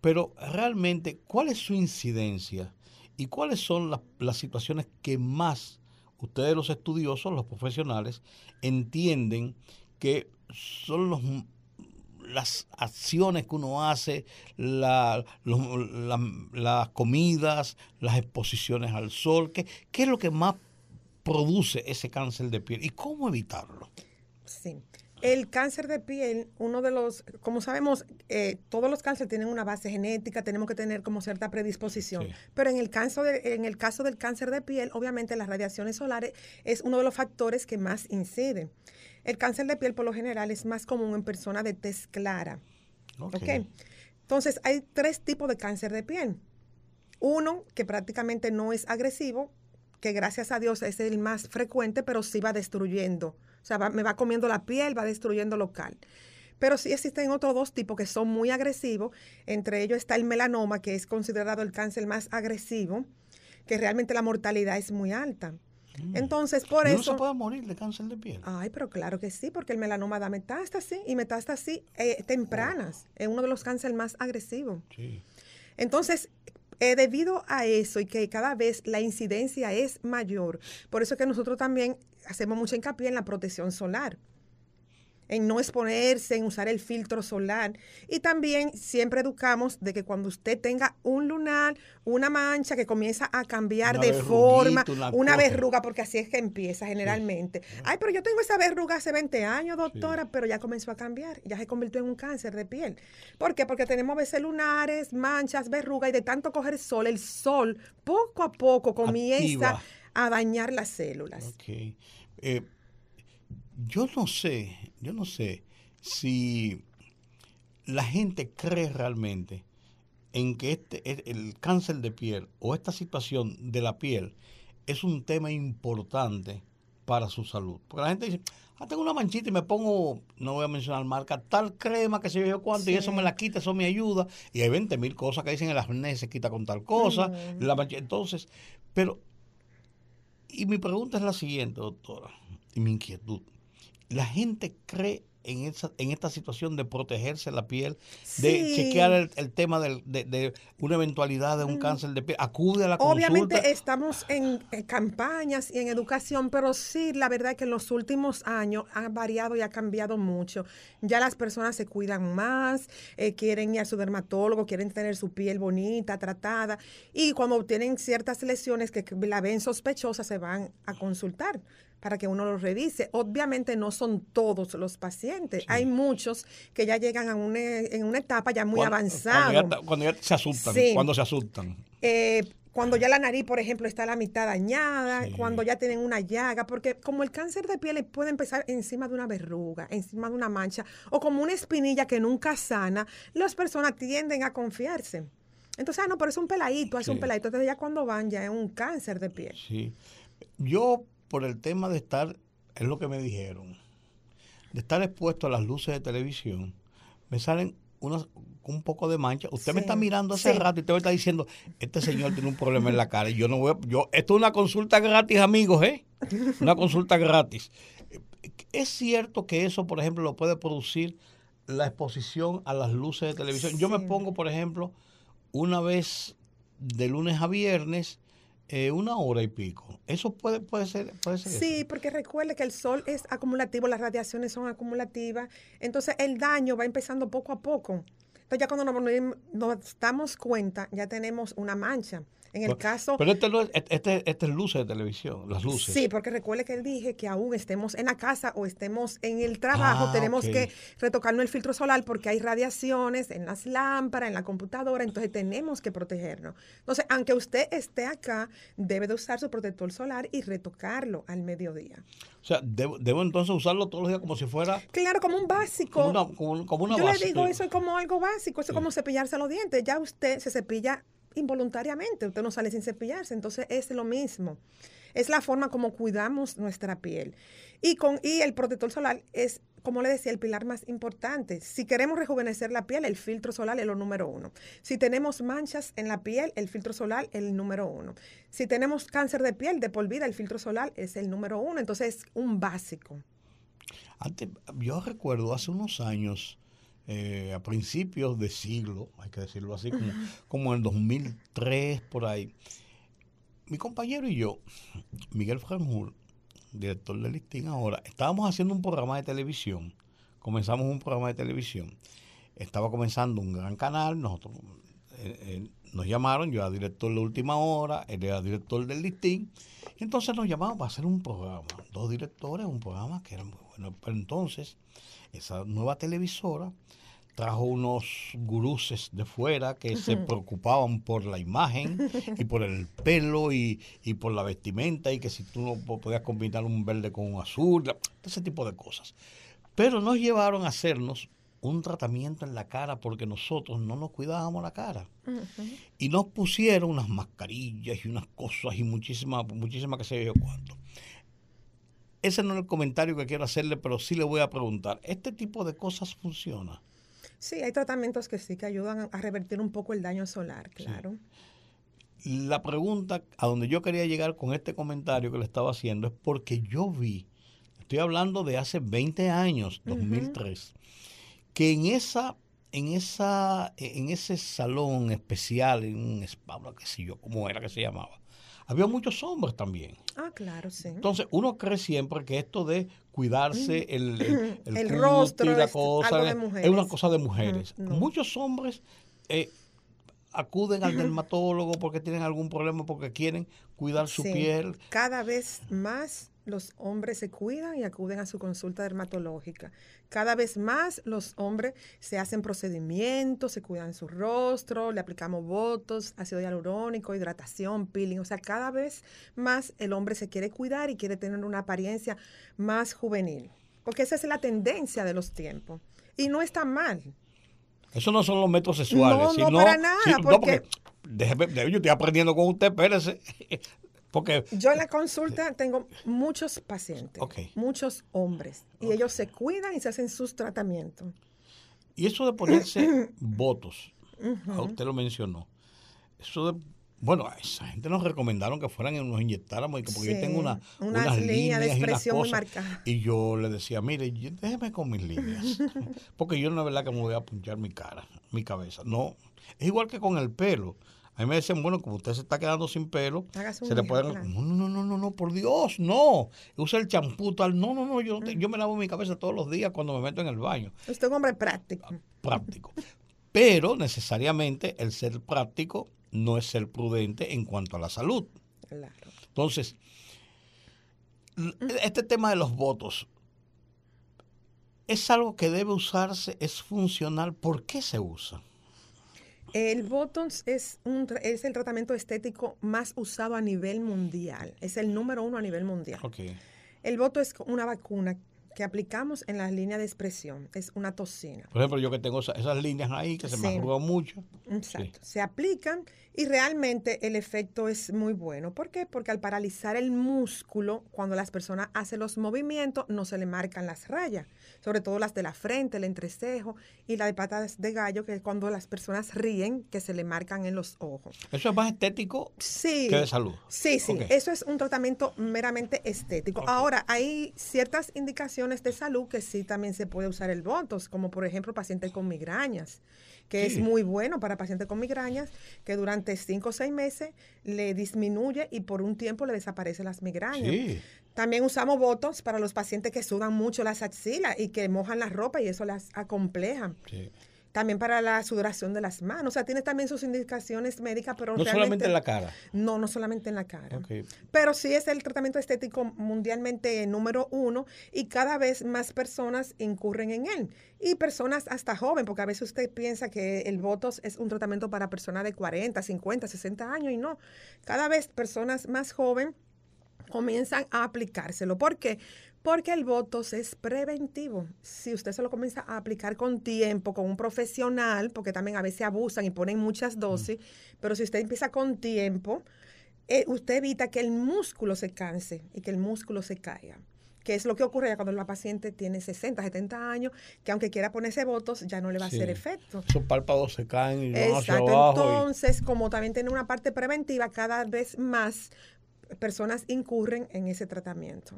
pero realmente, ¿cuál es su incidencia y cuáles son las, las situaciones que más ustedes los estudiosos, los profesionales, entienden que son los las acciones que uno hace, las comidas, las exposiciones al sol, ¿qué, ¿qué es lo que más produce ese cáncer de piel y cómo evitarlo? Sí. El cáncer de piel, uno de los, como sabemos, eh, todos los cánceres tienen una base genética, tenemos que tener como cierta predisposición. Pero en el, caso de, en el caso del cáncer de piel, obviamente las radiaciones solares es uno de los factores que más inciden. El cáncer de piel por lo general es más común en personas de tez clara. Okay. Entonces, hay tres tipos de cáncer de piel. Uno que prácticamente no es agresivo, que gracias a Dios es el más frecuente, pero sí va destruyendo. O sea, me va comiendo la piel, va destruyendo local. Pero sí existen otros dos tipos que son muy agresivos. Entre ellos está el melanoma, que es considerado el cáncer más agresivo, que realmente la mortalidad es muy alta. Mm. Entonces, por eso. ¿No se puede morir de cáncer de piel? Ay, pero claro que sí, porque el melanoma da metástasis y metástasis eh, tempranas. Es uno de los cánceres más agresivos. Sí. Entonces, eh, debido a eso y que cada vez la incidencia es mayor, por eso que nosotros también hacemos mucho hincapié en la protección solar en no exponerse, en usar el filtro solar. Y también siempre educamos de que cuando usted tenga un lunar, una mancha que comienza a cambiar de forma, una, verruga, porque así es que empieza generalmente. Ay, pero yo tengo esa verruga hace 20 años, doctora, pero ya comenzó a cambiar, ya se convirtió en un cáncer de piel. ¿Por qué? Porque tenemos veces lunares, manchas, verrugas y de tanto coger sol, el sol poco a poco comienza a dañar las células. Okay. Eh, yo no sé, yo no sé si la gente cree realmente en que este, el cáncer de piel o esta situación de la piel es un tema importante para su salud. Porque la gente dice, ah, tengo una manchita y me pongo, no voy a mencionar marca, tal crema que se yo cuánto y eso me la quita, eso me ayuda. Y hay 20 mil cosas que dicen el acné se quita con tal cosa. la entonces, pero, y mi pregunta es la siguiente, doctora, y mi inquietud. La gente cree en, esa, en esta situación de protegerse la piel, de chequear el, tema de, una eventualidad de un mm. cáncer de piel, acude a la consulta. Obviamente estamos en, campañas y en educación, pero sí, la verdad es que en los últimos años ha variado y ha cambiado mucho. Ya las personas se cuidan más, eh, quieren ir a su dermatólogo, quieren tener su piel bonita, tratada, y cuando tienen ciertas lesiones que la ven sospechosa, se van a consultar para que uno lo revise. Obviamente no son todos los pacientes. Hay muchos que ya llegan a una, en una etapa ya muy avanzada. Cuando, ya, se asustan. Cuando se asustan. Eh, cuando ya la nariz, por ejemplo, está a la mitad dañada, cuando ya tienen una llaga, porque como el cáncer de piel puede empezar encima de una verruga, encima de una mancha, o como una espinilla que nunca sana, las personas tienden a confiarse. Entonces, ah, no, pero es un peladito, es un peladito. Entonces ya cuando van ya es un cáncer de piel. Sí. Yo por el tema de estar, es lo que me dijeron, de estar expuesto a las luces de televisión, me salen unos, un poco de mancha. Usted me está mirando hace rato y usted me está diciendo, este señor tiene un problema en la cara. Y yo no voy a, yo, esto es una consulta gratis, amigos, ¿eh? Una consulta gratis. Es cierto que eso, por ejemplo, lo puede producir la exposición a las luces de televisión. Yo me pongo, por ejemplo, una vez de lunes a viernes, eh, una hora y pico. Eso puede, puede ser. Puede ser sí, porque recuerde que el sol es acumulativo, las radiaciones son acumulativas, entonces el daño va empezando poco a poco. Entonces ya cuando nos, nos damos cuenta, ya tenemos una mancha. En el caso... Pero este, este, este, es luces de televisión, las luces. Sí, porque recuerde que él dije que aún estemos en la casa o estemos en el trabajo, ah, tenemos que retocarnos el filtro solar porque hay radiaciones en las lámparas, en la computadora, entonces tenemos que protegernos. Entonces, aunque usted esté acá, debe de usar su protector solar y retocarlo al mediodía. O sea, debo, entonces usarlo todos los días como si fuera... Claro, como un básico. Como una, Yo le digo, eso es como algo básico, eso es como cepillarse los dientes. Ya usted se cepilla involuntariamente, usted no sale sin cepillarse, entonces es lo mismo. Es la forma como cuidamos nuestra piel. Y, con, y el protector solar es, como le decía, el pilar más importante. Si queremos rejuvenecer la piel, el filtro solar es lo número uno. Si tenemos manchas en la piel, el filtro solar es el número uno. Si tenemos cáncer de piel, de por vida, el filtro solar es el número uno. Entonces es un básico. Yo recuerdo hace unos años, eh, a principios de siglo, hay que decirlo así, como, en el 2003, por ahí. Mi compañero y yo, Miguel Franjul, director del listín ahora, estábamos haciendo un programa de televisión. Comenzamos un programa de televisión. Estaba comenzando un gran canal, nosotros eh, eh, nos llamaron, yo era director de última hora, él era director del listín, y entonces nos llamaban para hacer un programa, dos directores, un programa que era muy bueno. Pero entonces, esa nueva televisora trajo unos guruses de fuera que se preocupaban por la imagen y por el pelo y, por la vestimenta y que si tú no podías combinar un verde con un azul, ese tipo de cosas. Pero nos llevaron a hacernos un tratamiento en la cara porque nosotros no nos cuidábamos la cara. Y nos pusieron unas mascarillas y unas cosas y muchísimas, muchísimas que sé yo cuánto. Ese no es el comentario que quiero hacerle, pero sí le voy a preguntar, ¿este tipo de cosas funciona? Sí, hay tratamientos que sí, que ayudan a revertir un poco el daño solar, claro. La pregunta a donde yo quería llegar con este comentario que le estaba haciendo es porque yo vi, estoy hablando de hace 20 años, 2003, que en esa en esa en ese salón especial en un spa, qué sé yo, cómo era que se llamaba había muchos hombres también. Ah, claro, sí. Entonces, uno cree siempre que esto de cuidarse mm. el, el, rostro la cosa, es, una cosa de mujeres. Muchos hombres eh, acuden al dermatólogo porque tienen algún problema, porque quieren cuidar su piel. Cada vez más los hombres se cuidan y acuden a su consulta dermatológica. Cada vez más los hombres se hacen procedimientos, se cuidan su rostro, le aplicamos votos, ácido hialurónico, hidratación, peeling. O sea, cada vez más el hombre se quiere cuidar y quiere tener una apariencia más juvenil. Porque esa es la tendencia de los tiempos. Y no está mal. Eso no son los métodos sexuales. No, no, para nada. porque... déjeme, yo estoy aprendiendo con usted, espérese Porque yo en la consulta tengo muchos pacientes, muchos hombres, y ellos se cuidan y se hacen sus tratamientos. Y eso de ponerse votos, usted lo mencionó, eso de bueno, a esa gente nos recomendaron que fueran y nos inyectáramos, porque yo tengo una, unas, líneas de expresión muy marcadas. Y yo le decía, mire, déjeme con mis líneas, porque yo no es verdad que me voy a punchar mi cara, mi cabeza. No, es igual que con el pelo. A mí me decían, bueno, como usted se está quedando sin pelo, se le pueden... No, no, no, no, no, por Dios, no. Usa el champú tal. No, no, no, yo, mm. yo me lavo mi cabeza todos los días cuando me meto en el baño. Usted es un hombre práctico. Práctico. Pero necesariamente el ser práctico no es ser prudente en cuanto a la salud. Claro. Entonces, este tema de los votos es algo que debe usarse, es funcional. ¿Por qué se usa? El Botox es, un, es el tratamiento estético más usado a nivel mundial. Es el número uno a nivel mundial. Okay. El Botox es una vacuna que aplicamos en las líneas de expresión. Es una toxina. Por ejemplo, yo que tengo esas, líneas ahí que se me arrugan mucho. Exacto. Se aplican y realmente el efecto es muy bueno. ¿Por qué? Porque al paralizar el músculo, cuando las personas hacen los movimientos, no se le marcan las rayas. Sobre todo las de la frente, el entrecejo y la de patas de gallo, que es cuando las personas ríen, que se le marcan en los ojos. ¿Eso es más estético sí. que de salud? Sí, sí. Eso es un tratamiento meramente estético. Ahora, hay ciertas indicaciones de salud que sí también se puede usar el Botox, como por ejemplo pacientes con migrañas, que es muy bueno para pacientes con migrañas, que durante cinco o seis meses le disminuye y por un tiempo le desaparecen las migrañas. También usamos Botox para los pacientes que sudan mucho las axilas y que mojan la ropa y eso las acompleja. Sí también para la sudoración de las manos. O sea, tiene también sus indicaciones médicas, pero no solamente en la cara. No, no solamente en la cara. Pero sí es el tratamiento estético mundialmente número uno y cada vez más personas incurren en él. Y personas hasta joven, porque a veces usted piensa que el Botox es un tratamiento para personas de 40, 50, 60 años y no. Cada vez personas más jóvenes comienzan a aplicárselo. ¿Por qué? Porque el Botox es preventivo. Si usted se lo comienza a aplicar con tiempo, con un profesional, porque también a veces abusan y ponen muchas dosis, pero si usted empieza con tiempo, eh, usted evita que el músculo se canse y que el músculo se caiga. Que es lo que ocurre cuando la paciente tiene 60, 70 años, que aunque quiera ponerse Botox, ya no le va a hacer efecto. Sus párpados se caen y van hacia abajo Entonces, como también tiene una parte preventiva, cada vez más personas incurren en ese tratamiento.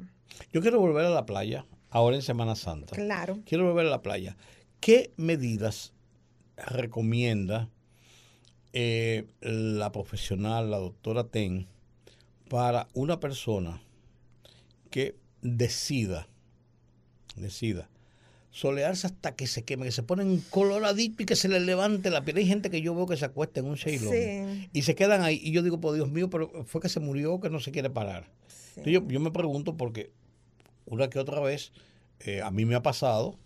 Yo quiero volver a la playa, ahora en Semana Santa. Claro. Quiero volver a la playa. ¿Qué medidas recomienda eh, la profesional, la doctora Ten, para una persona que decida, decida solearse hasta que se queme, que se ponen coloradito y que se le levante la piel. Hay gente que yo veo que se acuesta en un ceilón y se quedan ahí. Y yo digo, por Dios mío, pero fue que se murió que no se quiere parar. yo, me pregunto porque una que otra vez eh, a mí me ha pasado,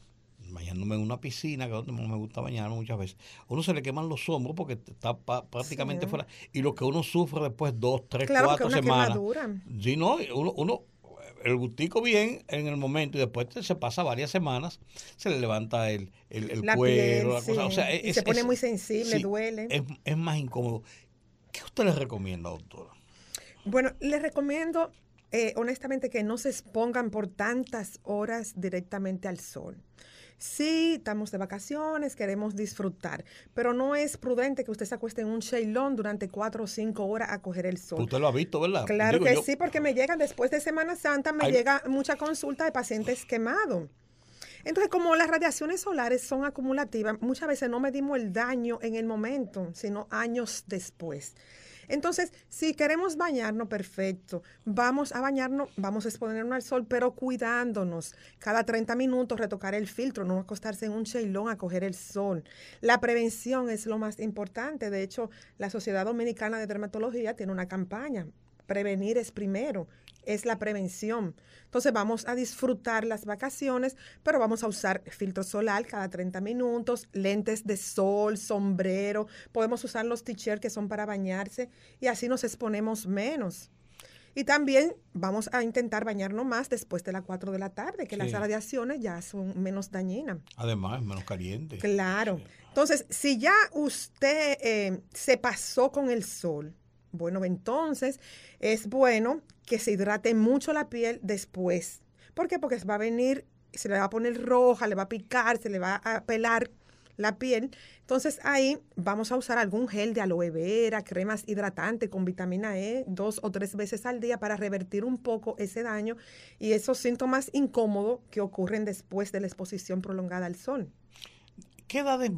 bañándome en una piscina, que donde me gusta bañarme muchas veces, uno se le queman los hombros porque está prácticamente fuera. Y lo que uno sufre después, dos, tres, cuatro semanas. Sí, no, uno, uno el gustico bien en el momento y después se pasa varias semanas, se le levanta el, el, cuero, la cosa. O sea, se pone muy sensible, duele. Es, más incómodo. ¿Qué usted le recomienda, doctora? Bueno, le recomiendo eh, honestamente que no se expongan por tantas horas directamente al sol. Sí, estamos de vacaciones, queremos disfrutar, pero no es prudente que usted se acueste en un shailón durante cuatro o cinco horas a coger el sol. Usted lo ha visto, ¿verdad? Claro que sí, porque me llegan después de Semana Santa, me llega mucha consulta de pacientes quemados. Entonces, como las radiaciones solares son acumulativas, muchas veces no medimos el daño en el momento, sino años después. Entonces, si queremos bañarnos, perfecto. Vamos a bañarnos, vamos a exponernos al sol, pero cuidándonos. Cada 30 minutos retocar el filtro, no acostarse en un cheilón a coger el sol. La prevención es lo más importante. De hecho, la Sociedad Dominicana de Dermatología tiene una campaña. Prevenir es primero es la prevención. Entonces vamos a disfrutar las vacaciones, pero vamos a usar filtro solar cada 30 minutos, lentes de sol, sombrero, podemos usar los t-shirts que son para bañarse y así nos exponemos menos. Y también vamos a intentar bañarnos más después de las 4 de la tarde, que las radiaciones ya son menos dañinas. Además, menos caliente. Claro. Entonces, si ya usted eh, se pasó con el sol, Bueno, entonces es bueno que se hidrate mucho la piel después. ¿Por qué? Porque va a venir, se le va a poner roja, le va a picar, se le va a pelar la piel. Entonces ahí vamos a usar algún gel de aloe vera, cremas hidratantes con vitamina E dos o tres veces al día para revertir un poco ese daño y esos síntomas incómodos que ocurren después de la exposición prolongada al sol. ¿Qué edades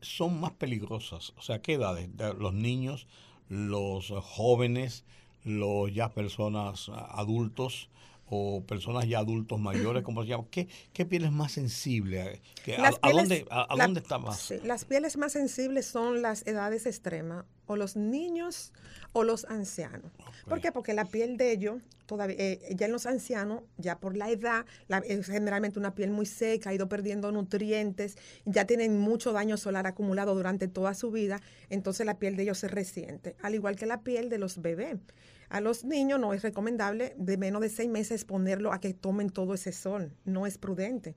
son más peligrosas? O sea, ¿qué edades? Los niños, los jóvenes, los ya personas adultos o personas ya adultos mayores, como se llama, ¿qué, qué piel es más sensible? a, dónde, a, dónde está más? las pieles más sensibles son las edades extremas, o los niños o los ancianos. ¿Por qué? Porque la piel de ellos, todavía, eh, ya en los ancianos, ya por la edad, es generalmente una piel muy seca, ha ido perdiendo nutrientes, ya tienen mucho daño solar acumulado durante toda su vida, entonces la piel de ellos se resiente, al igual que la piel de los bebés. A los niños no es recomendable de menos de seis meses ponerlo a que tomen todo ese sol. No es prudente.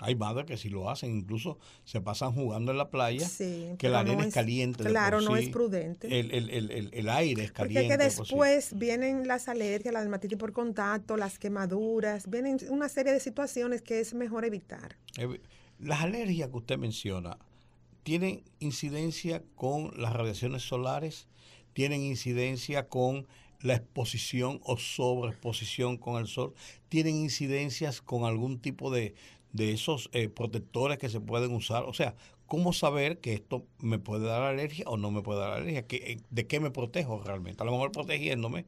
Hay madres que si lo hacen, incluso se pasan jugando en la playa, que la arena es caliente. Claro, no es prudente. El, el, aire es caliente. Porque que después vienen las alergias, la dermatitis por contacto, las quemaduras, vienen una serie de situaciones que es mejor evitar. Las alergias que usted menciona, ¿tienen incidencia con las radiaciones solares? Tienen incidencia con la exposición o sobreexposición con el sol, tienen incidencias con algún tipo de, de esos eh, protectores que se pueden usar. O sea, ¿cómo saber que esto me puede dar alergia o no me puede dar alergia? Eh, ¿De qué me protejo realmente? A lo mejor protegiéndome.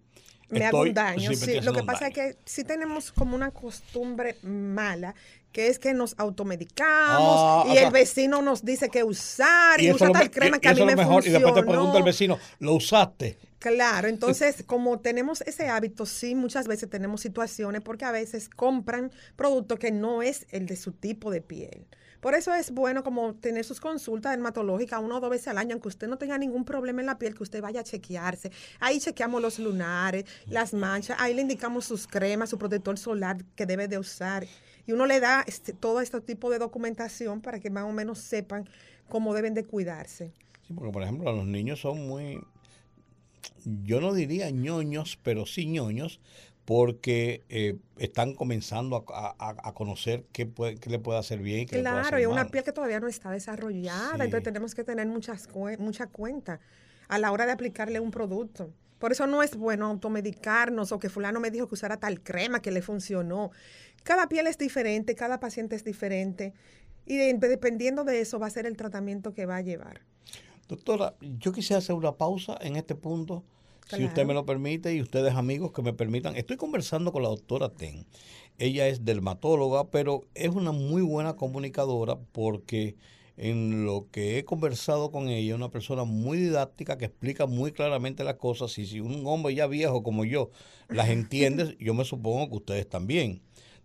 Me hago un daño, sí. Lo que pasa es que sí tenemos como una costumbre mala que es que nos automedicamos ah, y el vecino nos dice que usar y, usa tal crema que a mí me mejor, Y después te pregunta el vecino, ¿lo usaste? Claro, entonces como tenemos ese hábito, sí, muchas veces tenemos situaciones porque a veces compran producto que no es el de su tipo de piel. Por eso es bueno como tener sus consultas dermatológicas una o dos veces al año, aunque usted no tenga ningún problema en la piel, que usted vaya a chequearse. Ahí chequeamos los lunares, las manchas, ahí le indicamos sus cremas, su protector solar que debe de usar y uno le da este, todo este tipo de documentación para que más o menos sepan cómo deben de cuidarse. Sí, porque por ejemplo los niños son muy, yo no diría ñoños, pero sí ñoños, porque eh, están comenzando a, conocer qué, puede, qué le puede hacer bien y qué claro, le puede y una piel que todavía no está desarrollada, entonces tenemos que tener muchas, mucha cuenta a la hora de aplicarle un producto. Por eso no es bueno automedicarnos o que fulano me dijo que usara tal crema que le funcionó. Cada piel es diferente, cada paciente es diferente y dependiendo de eso va a ser el tratamiento que va a llevar. Doctora, yo quisiera hacer una pausa en este punto, si usted me lo permite y ustedes amigos que me permitan. Estoy conversando con la doctora Ten. Ella es dermatóloga, pero es una muy buena comunicadora porque en lo que he conversado con ella, una persona muy didáctica que explica muy claramente las cosas y si un hombre ya viejo como yo las entiende, yo me supongo que ustedes también.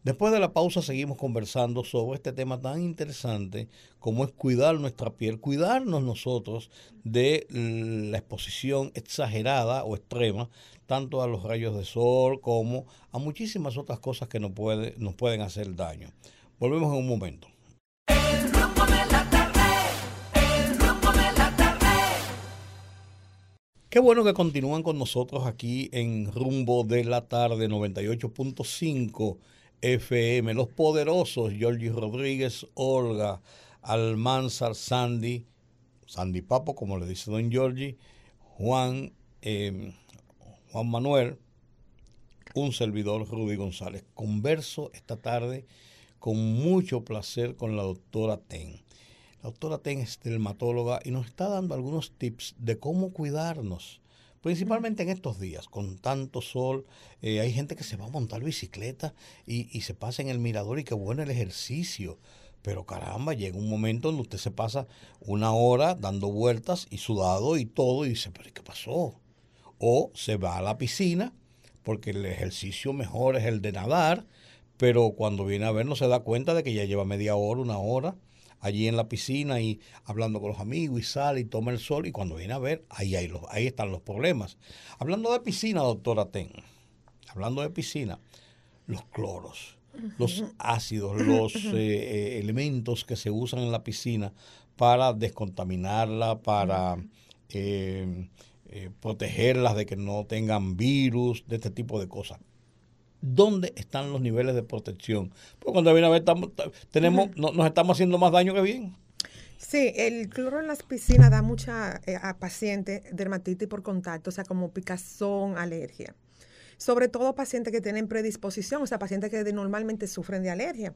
Después de la pausa seguimos conversando sobre este tema tan interesante como es cuidar nuestra piel, cuidarnos nosotros de la exposición exagerada o extrema, tanto a los rayos de sol como a muchísimas otras cosas que nos, puede, nos pueden hacer daño. Volvemos en un momento. Qué bueno que continúan con nosotros aquí en Rumbo de la Tarde 98.5 FM, los poderosos Georgie Rodríguez, Olga, Almanzar, Sandy, Sandy Papo, como le dice don Georgie, Juan, em, Juan Manuel, un servidor Rudy González. Converso esta tarde con mucho placer con la doctora Ten. La doctora Ten es dermatóloga y nos está dando algunos tips de cómo cuidarnos principalmente en estos días, con tanto sol, eh, hay gente que se va a montar bicicleta y, se pasa en el mirador y qué bueno el ejercicio. Pero caramba, llega un momento donde usted se pasa una hora dando vueltas y sudado y todo y dice, pero ¿qué pasó? O se va a la piscina porque el ejercicio mejor es el de nadar, pero cuando viene a ver no se da cuenta de que ya lleva media hora, una hora allí en la piscina y hablando con los amigos y sale y toma el sol y cuando viene a ver, ahí, hay los, ahí están los problemas. Hablando de piscina, doctora Ten, hablando de piscina, los cloros, los ácidos, los eh, eh, elementos que se usan en la piscina para descontaminarla, para eh, eh, protegerlas de que no tengan virus, de este tipo de cosas. ¿Dónde están los niveles de protección? Porque cuando viene a ver, estamos, tenemos, nos estamos haciendo más daño que bien. Sí, el cloro en las piscinas da mucha eh, a pacientes dermatitis por contacto, o sea, como picazón, alergia. Sobre todo pacientes que tienen predisposición, o sea, pacientes que normalmente sufren de alergia.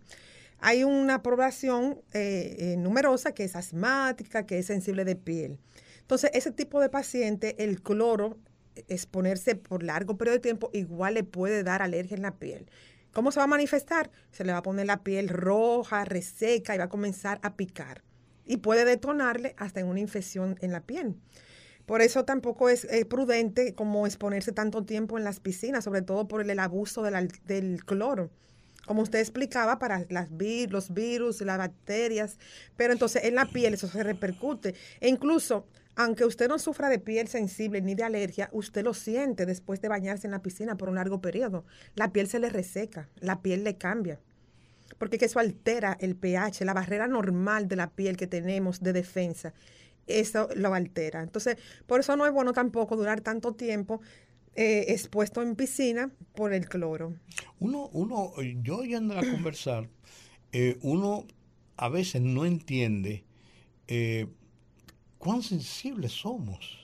Hay una población eh, eh, numerosa que es asmática, que es sensible de piel. Entonces, ese tipo de paciente, el cloro, exponerse por largo periodo de tiempo, igual le puede dar alergia en la piel. ¿Cómo se va a manifestar? Se le va a poner la piel roja, reseca y va a comenzar a picar y puede detonarle hasta en una infección en la piel. Por eso tampoco es prudente como exponerse tanto tiempo en las piscinas, sobre todo por el, abuso del cloro. Como usted explicaba, para las los virus, las bacterias, pero entonces en la piel eso se repercute. E incluso, aunque usted no sufra de piel sensible ni de alergia, usted lo siente después de bañarse en la piscina por un largo periodo. La piel se le reseca, la piel le cambia porque eso altera el pH, la barrera normal de la piel que tenemos de defensa. Eso lo altera. Entonces, por eso no es bueno tampoco durar tanto tiempo eh, expuesto en piscina por el cloro. Uno, uno yo yendo a conversar, eh, uno a veces no entiende eh, cuán sensibles somos.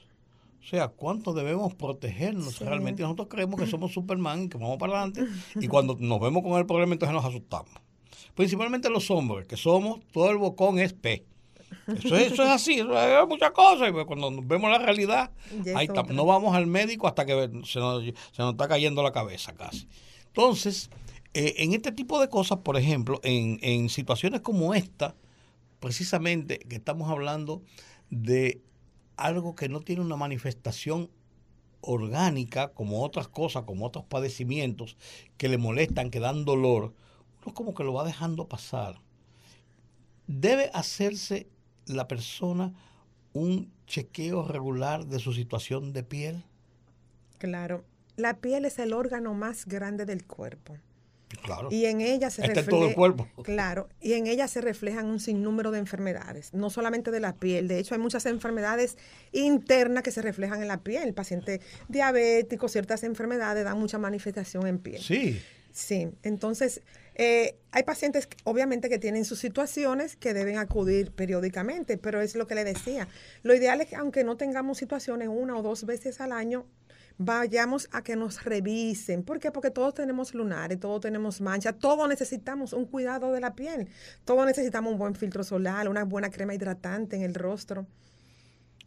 O sea, cuánto debemos protegernos realmente. Nosotros creemos que somos Superman y que vamos para adelante. Y cuando nos vemos con el problema, entonces nos asustamos principalmente los hombres, que somos, todo el bocón es P. Eso, es así, eso es muchas cosas. Y cuando vemos la realidad, ahí no vamos al médico hasta que se nos, está cayendo la cabeza casi. Entonces, eh, en este tipo de cosas, por ejemplo, en, en situaciones como esta, precisamente que estamos hablando de algo que no tiene una manifestación orgánica como otras cosas, como otros padecimientos que le molestan, que dan dolor, como que lo va dejando pasar. Debe hacerse la persona un chequeo regular de su situación de piel. Claro, la piel es el órgano más grande del cuerpo. Claro. Y en ella se refleja. todo el cuerpo. Claro. Y en ella se reflejan un sinnúmero de enfermedades, no solamente de la piel. De hecho, hay muchas enfermedades internas que se reflejan en la piel. El paciente diabético, ciertas enfermedades dan mucha manifestación en piel. Sí. Sí. Entonces, eh, hay pacientes, obviamente, que tienen sus situaciones que deben acudir periódicamente, pero es lo que le decía. Lo ideal es que, aunque no tengamos situaciones una o dos veces al año, vayamos a que nos revisen. ¿Por qué? Porque todos tenemos lunares, todos tenemos manchas, todos necesitamos un cuidado de la piel, todos necesitamos un buen filtro solar, una buena crema hidratante en el rostro.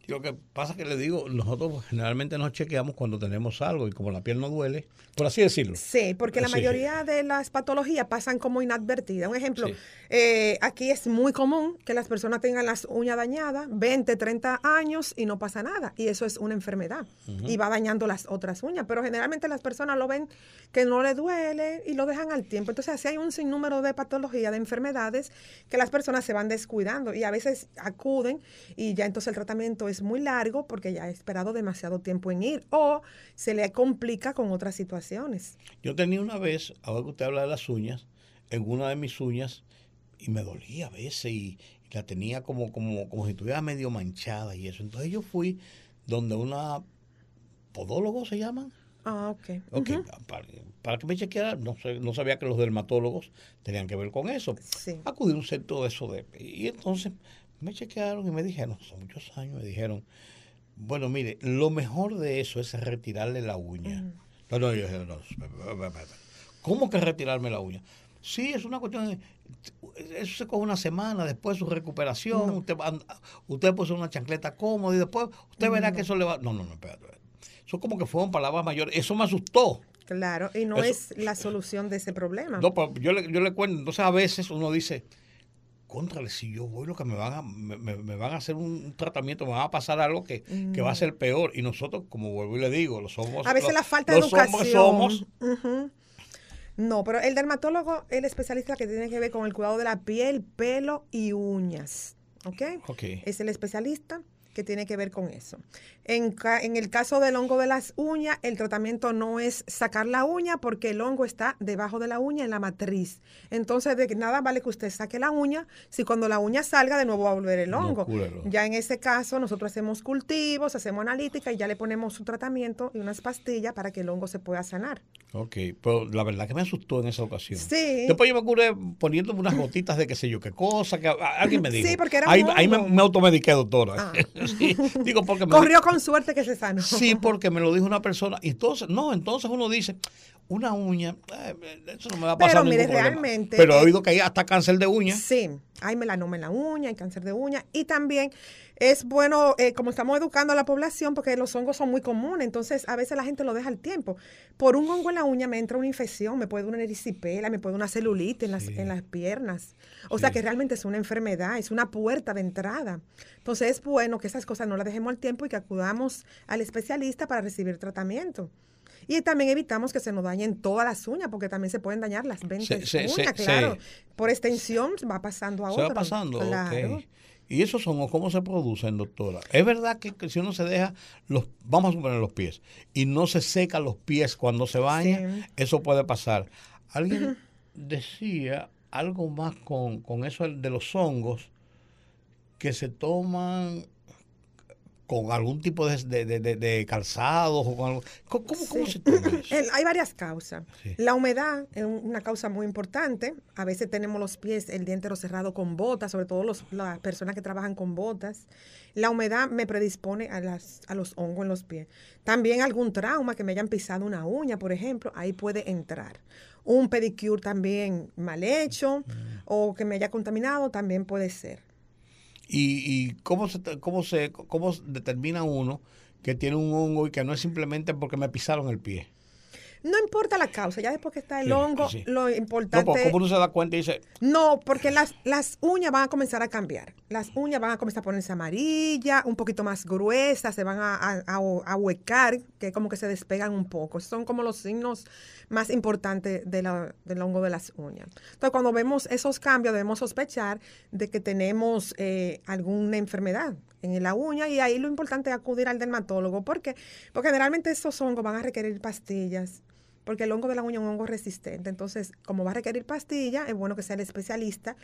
Lo que pasa es que le digo, nosotros generalmente nos chequeamos cuando tenemos algo y como la piel no duele, por así decirlo. Sí, porque la mayoría de las patologías pasan como inadvertidas. Un ejemplo, eh, aquí es muy común que las personas tengan las uñas dañadas 20, 30 años y no pasa nada. Y eso es una enfermedad. Y va dañando las otras uñas. Pero generalmente las personas lo ven que no le duele y lo dejan al tiempo. Entonces así hay un sinnúmero de patologías, de enfermedades que las personas se van descuidando y a veces acuden y ya entonces el tratamiento es muy largo porque ya ha esperado demasiado tiempo en ir o se le complica con otras situaciones. Yo tenía una vez, ahora que usted habla de las uñas, en una de mis uñas y me dolía a veces y, la tenía como, como, como si estuviera medio manchada y eso. Entonces yo fui donde una podólogo se llama. Ah, ok. Ok, para, que me chequeara, no, no sabía que los dermatólogos tenían que ver con eso. Sí. Acudí a un centro de eso de... Y entonces me chequearon y me dijeron, son muchos años, me dijeron, bueno, mire, lo mejor de eso es retirarle la uña. No, no, yo dije, no, ¿cómo que retirarme la uña? Sí, es una cuestión de, eso se coge una semana después de su recuperación, usted, usted puso una chancleta cómoda y después usted verá que eso le va... No, no, no, espérate. Eso como que fueron palabras mayores. Eso me asustó. Claro, y no es la solución de ese problema. No, pero yo le, yo le cuento, entonces a veces uno dice, contrale, si yo voy, lo que me van a, me, van a hacer un tratamiento, me va a pasar algo que, va a ser peor. Y nosotros, como vuelvo y le digo, los somos. A veces la falta de educación. somos. No, pero el dermatólogo es el especialista que tiene que ver con el cuidado de la piel, pelo y uñas. ¿Ok? Ok. Es el especialista que tiene que ver con eso. En, en, el caso del hongo de las uñas, el tratamiento no es sacar la uña porque el hongo está debajo de la uña en la matriz. Entonces, de nada vale que usted saque la uña si cuando la uña salga de nuevo va a volver el hongo. ya en ese caso, nosotros hacemos cultivos, hacemos analítica y ya le ponemos un tratamiento y unas pastillas para que el hongo se pueda sanar. Ok, pero la verdad que me asustó en esa ocasión. Sí. Después yo me curé poniéndome unas gotitas de qué sé yo qué cosa, que alguien me dijo. Sí, porque era Ahí, ahí me, me, automediqué, doctora. Ah. digo porque Corrió con suerte que se sanó. Sí, porque me lo dijo una persona. Y entonces, no, entonces uno dice, una uña, eh, eso no me va a pasar Pero mire, realmente. Pero he oído que hay hasta cáncer de uña. Sí, hay melanoma en la uña, hay cáncer de uña. Y también es bueno, eh, como estamos educando a la población, porque los hongos son muy comunes, entonces a veces la gente lo deja al tiempo. Por un hongo en la uña me entra una infección, me puede una erisipela, me puede una celulitis en las, en las piernas. O sea que realmente es una enfermedad, es una puerta de entrada. Entonces es bueno que esas cosas no las dejemos al tiempo y que acudamos al especialista para recibir tratamiento. Y también evitamos que se nos dañen todas las uñas, porque también se pueden dañar las 20 uñas, claro. Por extensión va pasando a se Va pasando, claro. ¿Y esos hongos cómo se producen, doctora? Es verdad que, si uno se deja los, vamos a suponer los pies, y no se seca los pies cuando se baña, eso puede pasar. Alguien decía algo más con, con eso de los hongos, que se toman con algún tipo de, de, de, calzados o con ¿Cómo, cómo se toma eso? Hay varias causas. La humedad es una causa muy importante. A veces tenemos los pies, el día entero cerrado con botas, sobre todo los, las personas que trabajan con botas. La humedad me predispone a, las, a los hongos en los pies. También algún trauma que me hayan pisado una uña, por ejemplo, ahí puede entrar. Un pedicure también mal hecho mm. o que me haya contaminado también puede ser. ¿Y, y cómo, se, cómo, se, cómo determina uno que tiene un hongo y que no es simplemente porque me pisaron el pie? No importa la causa, ya después que está el hongo, lo importante... No, ¿Cómo uno se da cuenta y dice...? No, porque las, las uñas van a comenzar a cambiar. Las uñas van a comenzar a ponerse amarillas, un poquito más gruesas, se van a, a, a, huecar, que como que se despegan un poco. Son como los signos más importantes de la, del hongo de las uñas. Entonces, cuando vemos esos cambios, debemos sospechar de que tenemos eh, alguna enfermedad en la uña y ahí lo importante es acudir al dermatólogo. ¿Por qué? Porque generalmente esos hongos van a requerir pastillas porque el hongo de la uña es un hongo resistente. Entonces, como va a requerir pastilla, es bueno que sea el especialista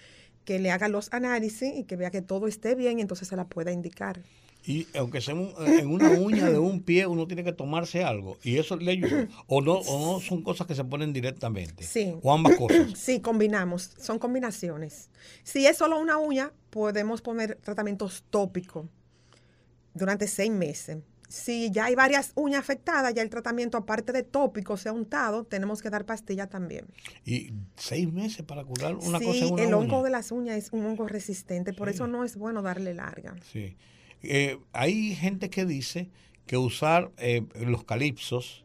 que le haga los análisis y que vea que todo esté bien y entonces se la pueda indicar. Y aunque sea en una uña de un pie, uno tiene que tomarse algo. Y eso le ayuda. O no, o no son cosas que se ponen directamente. Sí. O ambas cosas. Sí, combinamos. Son combinaciones. Si es solo una uña, podemos poner tratamientos tópicos durante seis meses si ya hay varias uñas afectadas, ya el tratamiento, aparte de tópico, sea untado, tenemos que dar pastilla también. ¿Y seis meses para curar una cosa en una el hongo de las uñas es un hongo resistente, por eso no es bueno darle larga. Sí. Eh, hay gente que dice que usar eh, los calipsos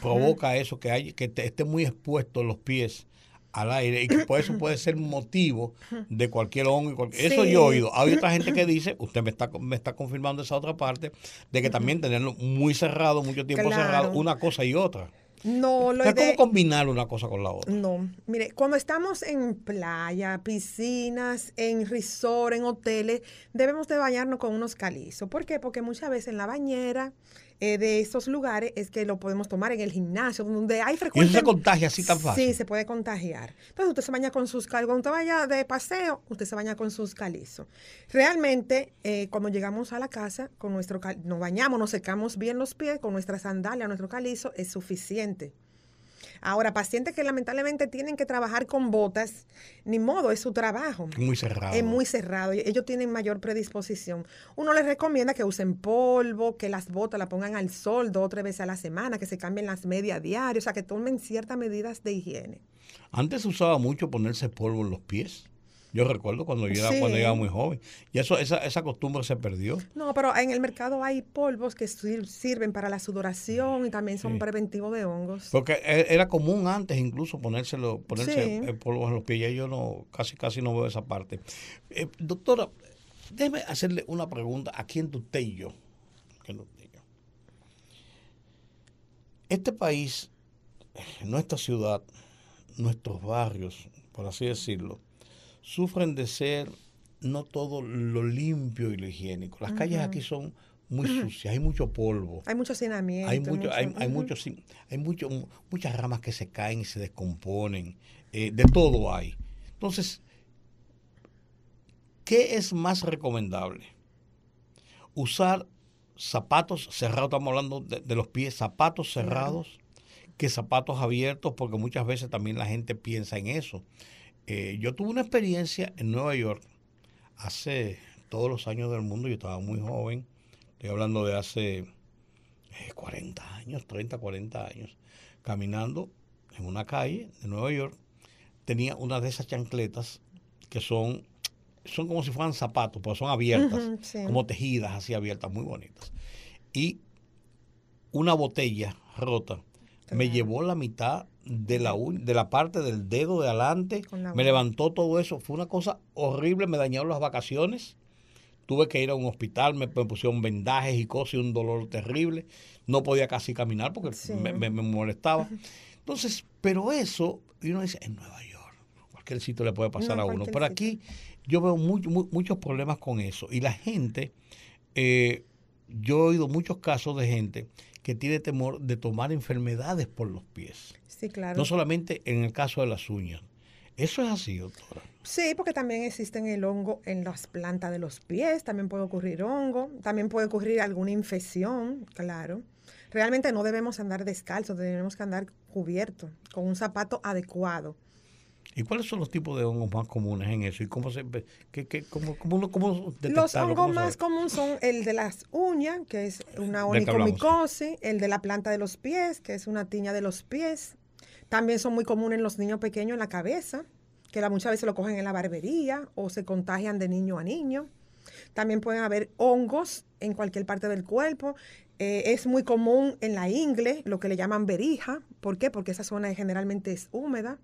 provoca eso, que, hay, que te, esté muy expuesto los pies al aire y que por eso puede ser motivo de cualquier hongo. Eso yo he oído. Hay otra gente que dice, usted me está, me está confirmando esa otra parte, de que también tenerlo muy cerrado, mucho tiempo cerrado, una cosa y otra. No, lo ¿Cómo combinar una cosa con la otra? No, mire, cuando estamos en playa, piscinas, en resort, en hoteles, debemos de bañarnos con unos calizos. ¿Por qué? Porque muchas veces en la bañera eh, de esos lugares es que lo podemos tomar en el gimnasio, donde hay frecuencia. ¿Y eso se contagia así tan fácil? Sí, se puede contagiar. Entonces usted se baña con sus calizos. Cuando usted vaya de paseo, usted se baña con sus calizos. Realmente, eh, cuando llegamos a la casa, con nuestro nos bañamos, nos secamos bien los pies, con nuestra sandalia, nuestro calizo, es suficiente. Ahora, pacientes que lamentablemente tienen que trabajar con botas, ni modo, es su trabajo. Muy cerrado. Es muy cerrado. Ellos tienen mayor predisposición. Uno les recomienda que usen polvo, que las botas la pongan al sol dos o tres veces a la semana, que se cambien las medias diarias, o sea, que tomen ciertas medidas de higiene. Antes se usaba mucho ponerse polvo en los pies. Yo recuerdo cuando yo era, cuando era muy joven. Y eso, esa, esa costumbre se perdió. No, pero en el mercado hay polvos que sirven para la sudoración y también son preventivos de hongos. Porque e, era común antes incluso ponérselo, ponerse polvos en los pies. Ya yo no, casi casi no veo esa parte. Eh, doctora, déjeme hacerle una pregunta aquí en Tutello. Este país, nuestra ciudad, nuestros barrios, por así decirlo, sufren de ser no todo lo limpio y lo higiénico. Las calles aquí son muy sucias, hay mucho polvo. Hay mucho hacinamiento. Hay, mucho, hay, hay, hay mucho, muchas ramas que se caen y se descomponen. Eh, de todo hay. Entonces, ¿qué es más recomendable? Usar zapatos cerrados, estamos hablando de, los pies, zapatos cerrados que zapatos abiertos, porque muchas veces también la gente piensa en eso. Eh, yo tuve una experiencia en Nueva York hace todos los años del mundo, yo estaba muy joven, estoy hablando de hace 40 eh, años, 30, 40 años, caminando en una calle de Nueva York, tenía una de esas chancletas que son, son como si fueran zapatos, pero son abiertas, como tejidas así abiertas, muy bonitas. Y una botella rota me llevó la mitad de la, de la parte del dedo de adelante, me levantó todo eso, fue una cosa horrible, me dañaron las vacaciones, tuve que ir a un hospital, me, pusieron vendajes y cosas y un dolor terrible, no podía casi caminar porque me, molestaba. Entonces, pero eso, y uno dice, en Nueva York, cualquier sitio le puede pasar a uno, pero aquí yo veo muchos problemas con eso. Y la gente, eh, yo he oído muchos casos de gente que tiene temor de tomar enfermedades por los pies. Sí, claro. No solamente en el caso de las uñas. ¿Eso es así, doctora? Sí, porque también existen el hongo en las plantas de los pies, también puede ocurrir hongo, también puede ocurrir alguna infección, claro. Realmente no debemos andar descalzos, debemos andar cubiertos, con un zapato adecuado. ¿Y cuáles son los tipos de hongos más comunes en eso? ¿Y cómo se qué, qué, cómo, cómo, cómo Los hongos más comunes son el de las uñas, que es una onicomicosis, el de la planta de los pies, que es una tiña de los pies. También son muy comunes en los niños pequeños en la cabeza, que la, muchas veces lo cogen en la barbería o se contagian de niño a niño. También pueden haber hongos en cualquier parte del cuerpo. Eh, es muy común en la ingle, lo que le llaman berija. ¿Por qué? Porque esa zona generalmente es húmeda.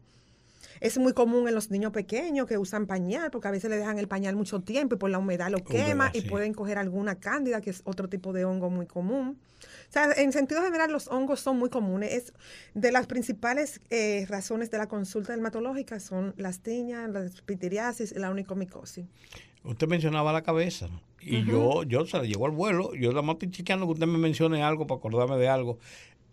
Es muy común en los niños pequeños que usan pañal, porque a veces le dejan el pañal mucho tiempo y por la humedad lo quema y pueden coger alguna cándida, que es otro tipo de hongo muy común. O sea, en sentido general, los hongos son muy comunes. Es de las principales eh, razones de la consulta dermatológica son las tiñas, la pitiriasis y la onicomicosis. Usted mencionaba la cabeza, y yo, yo se la llevo al vuelo. Yo la más estoy chequeando que usted me mencione algo para acordarme de algo.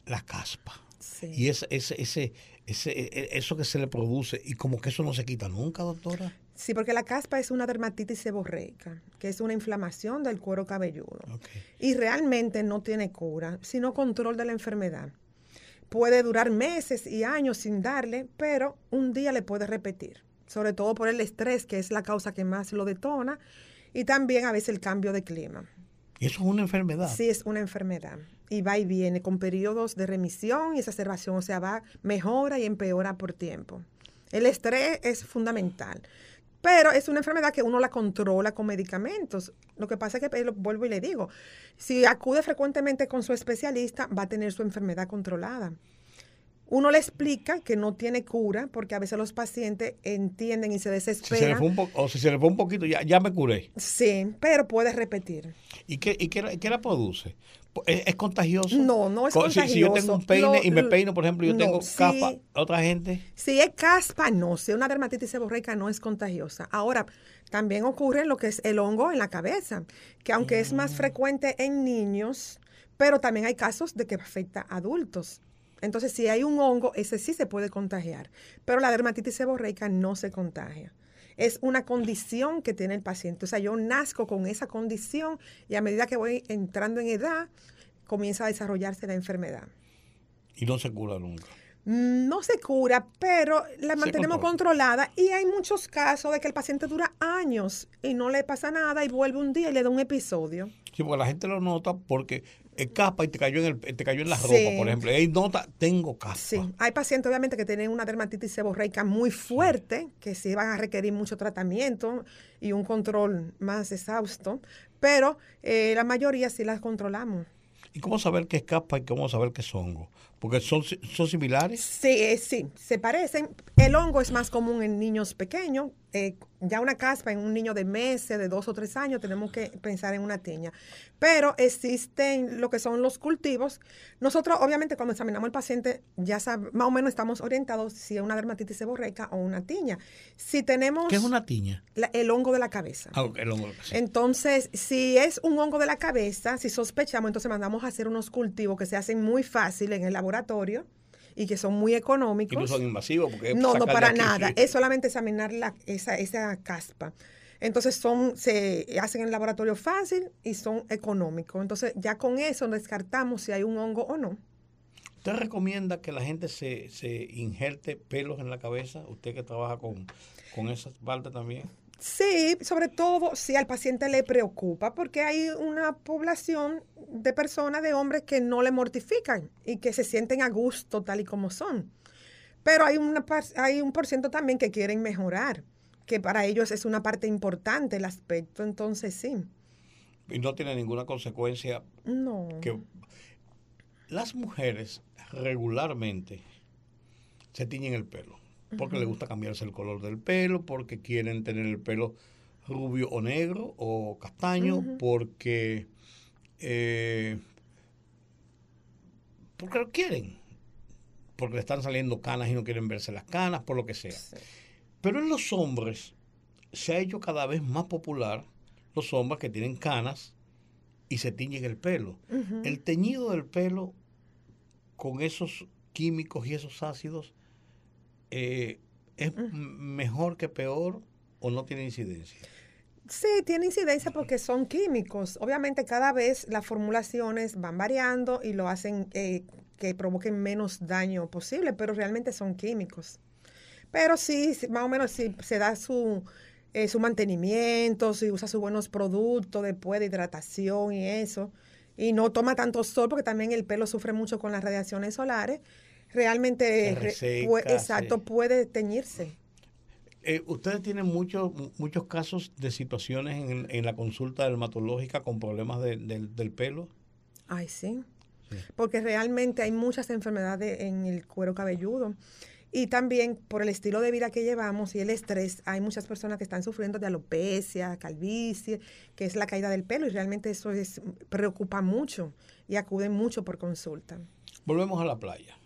La caspa. Y ese, ese, ese, ese, e, e, eso que se le produce, y como que eso no se quita nunca, doctora. Sí, porque la caspa es una dermatitis seborreica, que es una inflamación del cuero cabelludo. Y realmente no tiene cura, sino control de la enfermedad. Puede durar meses y años sin darle, pero un día le puede repetir, sobre todo por el estrés, que es la causa que más lo detona, y también a veces el cambio de clima. ¿Y eso es una enfermedad? Sí, es una enfermedad y va y viene con periodos de remisión y exacerbación, o sea, va, mejora y empeora por tiempo. El estrés es fundamental. Pero es una enfermedad que uno la controla con medicamentos. Lo que pasa es que, lo vuelvo y le digo, si acude frecuentemente con su especialista, va a tener su enfermedad controlada. Uno le explica que no tiene cura porque a veces los pacientes entienden y se desesperan. o si se le fue un poquito, ya, ya me curé. Sí, pero puede repetir. ¿Y qué, y qué, la produce? ¿Es, contagioso? No, no es contagioso. Si, yo tengo un peine y me peino, por ejemplo, yo tengo caspa, ¿otra gente? Si es caspa, no. Si una dermatitis seborreica no es contagiosa. Ahora, también ocurre lo que es el hongo en la cabeza, que aunque es más mm. frecuente en niños, pero también hay casos de que afecta a adultos. Entonces, si hay un hongo, ese sí se puede contagiar, pero la dermatitis seborreica no se contagia. Es una condición que tiene el paciente. O sea, yo nazco con esa condición y a medida que voy entrando en edad, comienza a desarrollarse la enfermedad. Y no se cura nunca. No se cura, pero la mantenemos controlada y hay muchos casos de que el paciente dura años y no le pasa nada y vuelve un día y le da un episodio. Sí, porque la gente lo nota porque capa y te cayó en, el, te cayó en la ropa, por ejemplo. Ahí nota, tengo capa. Sí, hay pacientes obviamente que tienen una dermatitis seborreica muy fuerte, que sí van a requerir mucho tratamiento y un control más exhausto, pero eh, la mayoría sí las controlamos. ¿Y cómo saber qué es capa y cómo saber qué es hongo? Porque son, son similares. Sí, sí, se parecen. El hongo es más común en niños pequeños. Eh, ya una caspa en un niño de meses, de dos o tres años, tenemos que pensar en una tiña. Pero existen lo que son los cultivos. Nosotros, obviamente, cuando examinamos al paciente, ya más o menos estamos orientados si es una dermatitis seborreica o una tiña. Si tenemos... ¿Qué es una tiña? el hongo de la cabeza. Ah, el hongo de la cabeza. Entonces, si es un hongo de la cabeza, si sospechamos, entonces mandamos a hacer unos cultivos que se hacen muy fácil en el laboratorio y que son muy económicos. Y no son invasivos porque no, no para nada. Es solamente examinar la, esa, esa caspa. Entonces son, se hacen en el laboratorio fácil y son económicos. Entonces ya con eso descartamos si hay un hongo o no. ¿Usted recomienda que la gente se, se injerte pelos en la cabeza? Usted que trabaja con, con esa parte también. Sí, sobre todo si al paciente le preocupa, porque hay una población de personas, de hombres que no le mortifican y que se sienten a gusto tal y como son. Pero hay, una, hay un por ciento también que quieren mejorar, que para ellos es una parte importante el aspecto, entonces sí. Y no tiene ninguna consecuencia. No. Que las mujeres regularmente se tiñen el pelo porque le gusta cambiarse el color del pelo, porque quieren tener el pelo rubio o negro o castaño, porque, eh, porque lo quieren, porque le están saliendo canas y no quieren verse las canas, por lo que sea. Pero en los hombres se ha hecho cada vez más popular los hombres que tienen canas y se tiñen el pelo. El teñido del pelo con esos químicos y esos ácidos eh, ¿es mejor que peor o no tiene incidencia? Sí, tiene incidencia porque son químicos. Obviamente cada vez las formulaciones van variando y lo hacen eh, que provoquen menos daño posible, pero realmente son químicos. Pero sí, más o menos si se da su, eh, su mantenimiento, si usa sus buenos productos después de hidratación y eso, y no toma tanto sol porque también el pelo sufre mucho con las radiaciones solares, realmente exacto puede teñirse. Eh, ustedes tienen muchos muchos casos de situaciones en, en la consulta dermatológica con problemas del pelo. Ay, sí. Porque realmente hay muchas enfermedades en el cuero cabelludo. Y también por el estilo de vida que llevamos y el estrés, hay muchas personas que están sufriendo de alopecia, calvicie, que es la caída del pelo y realmente eso es, preocupa mucho y acuden mucho por consulta. Volvemos a la playa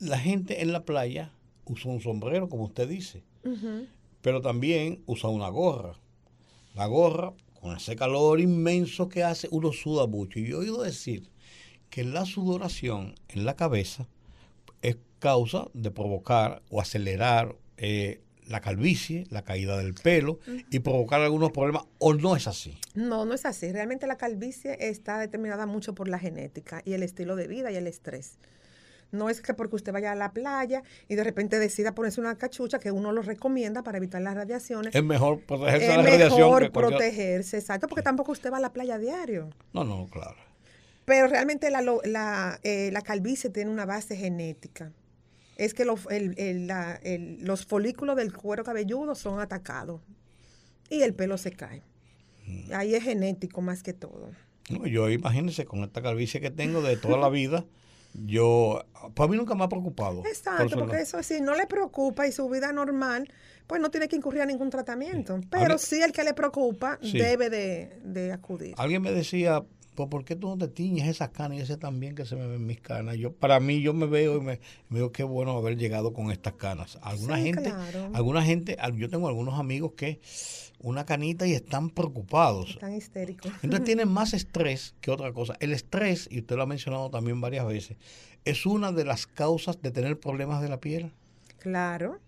la gente en la playa usa un sombrero, como usted dice, pero también usa una gorra. La gorra, con ese calor inmenso que hace, uno suda mucho. Y yo he oído decir que la sudoración en la cabeza es causa de provocar o acelerar eh, la calvicie, la caída del pelo y provocar algunos problemas, o no es así. No, no es así. Realmente la calvicie está determinada mucho por la genética y el estilo de vida y el estrés. No es que porque usted vaya a la playa y de repente decida ponerse una cachucha que uno lo recomienda para evitar las radiaciones. Es mejor protegerse de la radiación. Es mejor protegerse, exacto, porque tampoco usted va a la playa a diario. No, no, claro. Pero realmente la, la, eh, la calvicie tiene una base genética. Es que los, los folículos del cuero cabelludo son atacados y el pelo se cae. Mm. Ahí es genético más que todo. No, yo imagínense con esta calvicie que tengo de toda la vida. Yo, para mí nunca me ha preocupado. Exacto, porque eso si no le preocupa y su vida normal, pues no tiene que incurrir a ningún tratamiento. Pero sí el que le preocupa debe de, acudir. Alguien me decía, pues ¿por qué tú no te tiñes esas canas y ese también que se me ven mis canas? Yo, para mí yo me veo y me, me digo qué bueno haber llegado con estas canas. Alguna gente, alguna gente, yo tengo algunos amigos que una canita y están preocupados. Están histéricos. Entonces tienen más estrés que otra cosa. El estrés, y usted lo ha mencionado también varias veces, es una de las causas de tener problemas de la piel. Claro.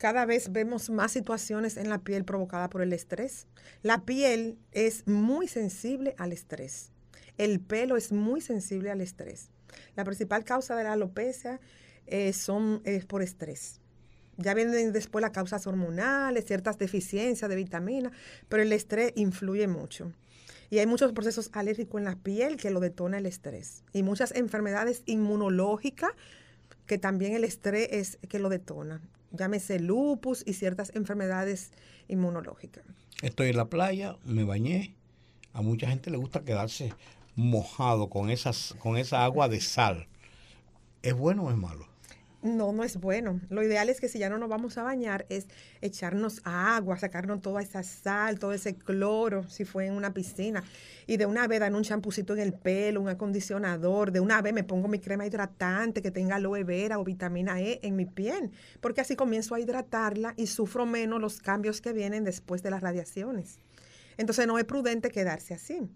Cada vez vemos más situaciones en la piel provocadas por el estrés. La piel es muy sensible al estrés. El pelo es muy sensible al estrés. La principal causa de la alopecia eh, son, es por estrés. Ya vienen después las causas hormonales, ciertas deficiencias de vitaminas, pero el estrés influye mucho. Y hay muchos procesos alérgicos en la piel que lo detona el estrés. Y muchas enfermedades inmunológicas que también el estrés es que lo detona. Llámese lupus y ciertas enfermedades inmunológicas. Estoy en la playa, me bañé. A mucha gente le gusta quedarse mojado con, esas, con esa agua de sal, ¿es bueno o es malo? No, no es bueno. Lo ideal es que si ya no nos vamos a bañar es echarnos agua, sacarnos toda esa sal, todo ese cloro, si fue en una piscina. Y de una vez dan un champucito en el pelo, un acondicionador. De una vez me pongo mi crema hidratante que tenga aloe vera o vitamina E en mi piel. Porque así comienzo a hidratarla y sufro menos los cambios que vienen después de las radiaciones. Entonces no es prudente quedarse así.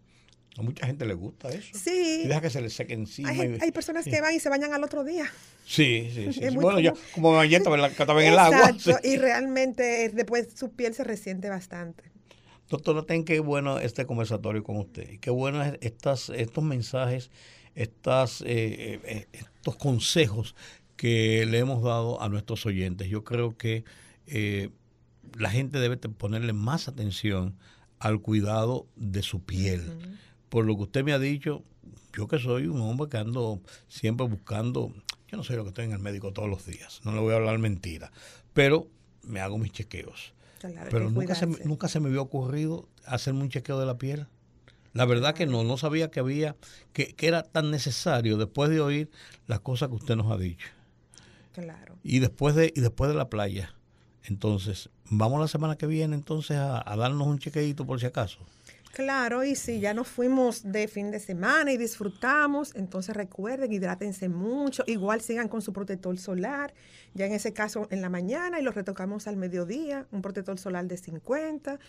A mucha gente le gusta eso. Sí. Y deja que se le seque encima. Hay, hay personas que van y se bañan al otro día. Sí, sí, sí. Bueno, yo como galleta que estaba en el agua. Exacto, y realmente después su piel se resiente bastante. Doctora, ten qué bueno este conversatorio con usted. Qué bueno estas, estos mensajes, estas, eh, eh, estos consejos que le hemos dado a nuestros oyentes. Yo creo que eh, la gente debe ponerle más atención al cuidado de su piel por lo que usted me ha dicho, yo que soy un hombre que ando siempre buscando, yo no sé lo que estoy en el médico todos los días, no le voy a hablar mentira, pero me hago mis chequeos. pero nunca se, nunca se me había ocurrido hacerme un chequeo de la piel. La verdad que no, no sabía que había, que, que, era tan necesario después de oír las cosas que usted nos ha dicho. Claro. Y después de, y después de la playa. Entonces, vamos la semana que viene entonces a, a darnos un chequeito por si acaso. Claro, y si ya nos fuimos de fin de semana y disfrutamos, entonces recuerden, hidrátense mucho, igual sigan con su protector solar, ya en ese caso en la mañana y lo retocamos al mediodía, un protector solar de 50.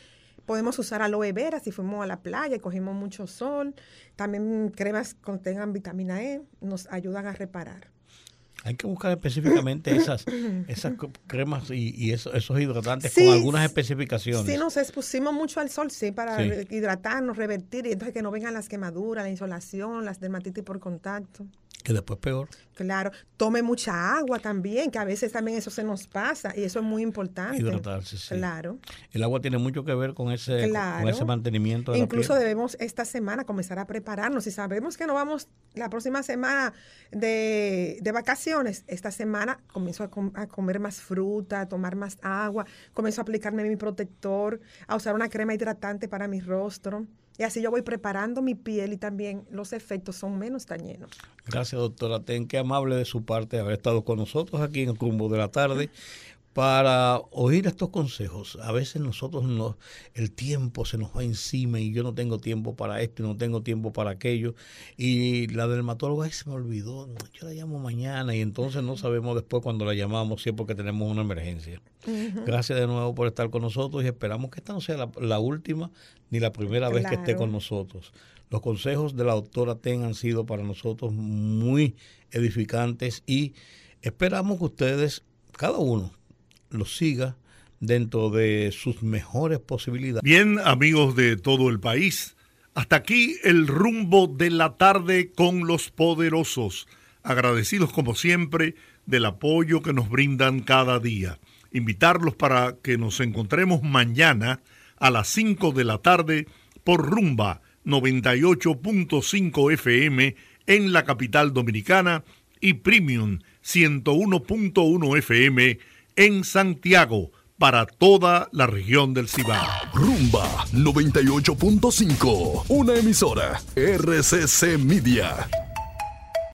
Podemos usar aloe vera si fuimos a la playa y cogimos mucho sol. También cremas que contengan vitamina E nos ayudan a reparar. Hay que buscar específicamente esas, esas cremas y, esos, hidratantes con algunas especificaciones. Sí, nos expusimos mucho al sol, sí, para hidratarnos, revertir y entonces que no vengan las quemaduras, la insolación, las dermatitis por contacto. Que después peor. Claro. Tome mucha agua también, que a veces también eso se nos pasa y eso es muy importante. Hidratarse, sí. Claro. El agua tiene mucho que ver con ese, con ese mantenimiento de Incluso debemos esta semana comenzar a prepararnos. Si sabemos que no vamos la próxima semana de, vacaciones, esta semana comienzo a, a, comer más fruta, a tomar más agua, comienzo a aplicarme mi protector, a usar una crema hidratante para mi rostro. Y así yo voy preparando mi piel y también los efectos son menos dañinos. Gracias, doctora Ten. Qué amable de su parte haber estado con nosotros aquí en el Rumbo de la Tarde para oír estos consejos. A veces nosotros no, el tiempo se nos va encima y yo no tengo tiempo para esto y no tengo tiempo para aquello. Y la dermatóloga se me olvidó, yo la llamo mañana y entonces no sabemos después cuando la llamamos si es porque tenemos una emergencia. Gracias de nuevo por estar con nosotros y esperamos que esta no sea la, última ni la primera vez que esté con nosotros. Los consejos de la doctora Ten han sido para nosotros muy edificantes y esperamos que ustedes, cada uno, lo siga dentro de sus mejores posibilidades. Bien, amigos de todo el país, hasta aquí el rumbo de la tarde con los poderosos, agradecidos como siempre del apoyo que nos brindan cada día. Invitarlos para que nos encontremos mañana a las 5 de la tarde por rumba 98.5 FM en la capital dominicana y Premium 101.1 FM en Santiago para toda la región del Cibao. Rumba 98.5, una emisora RCC Media.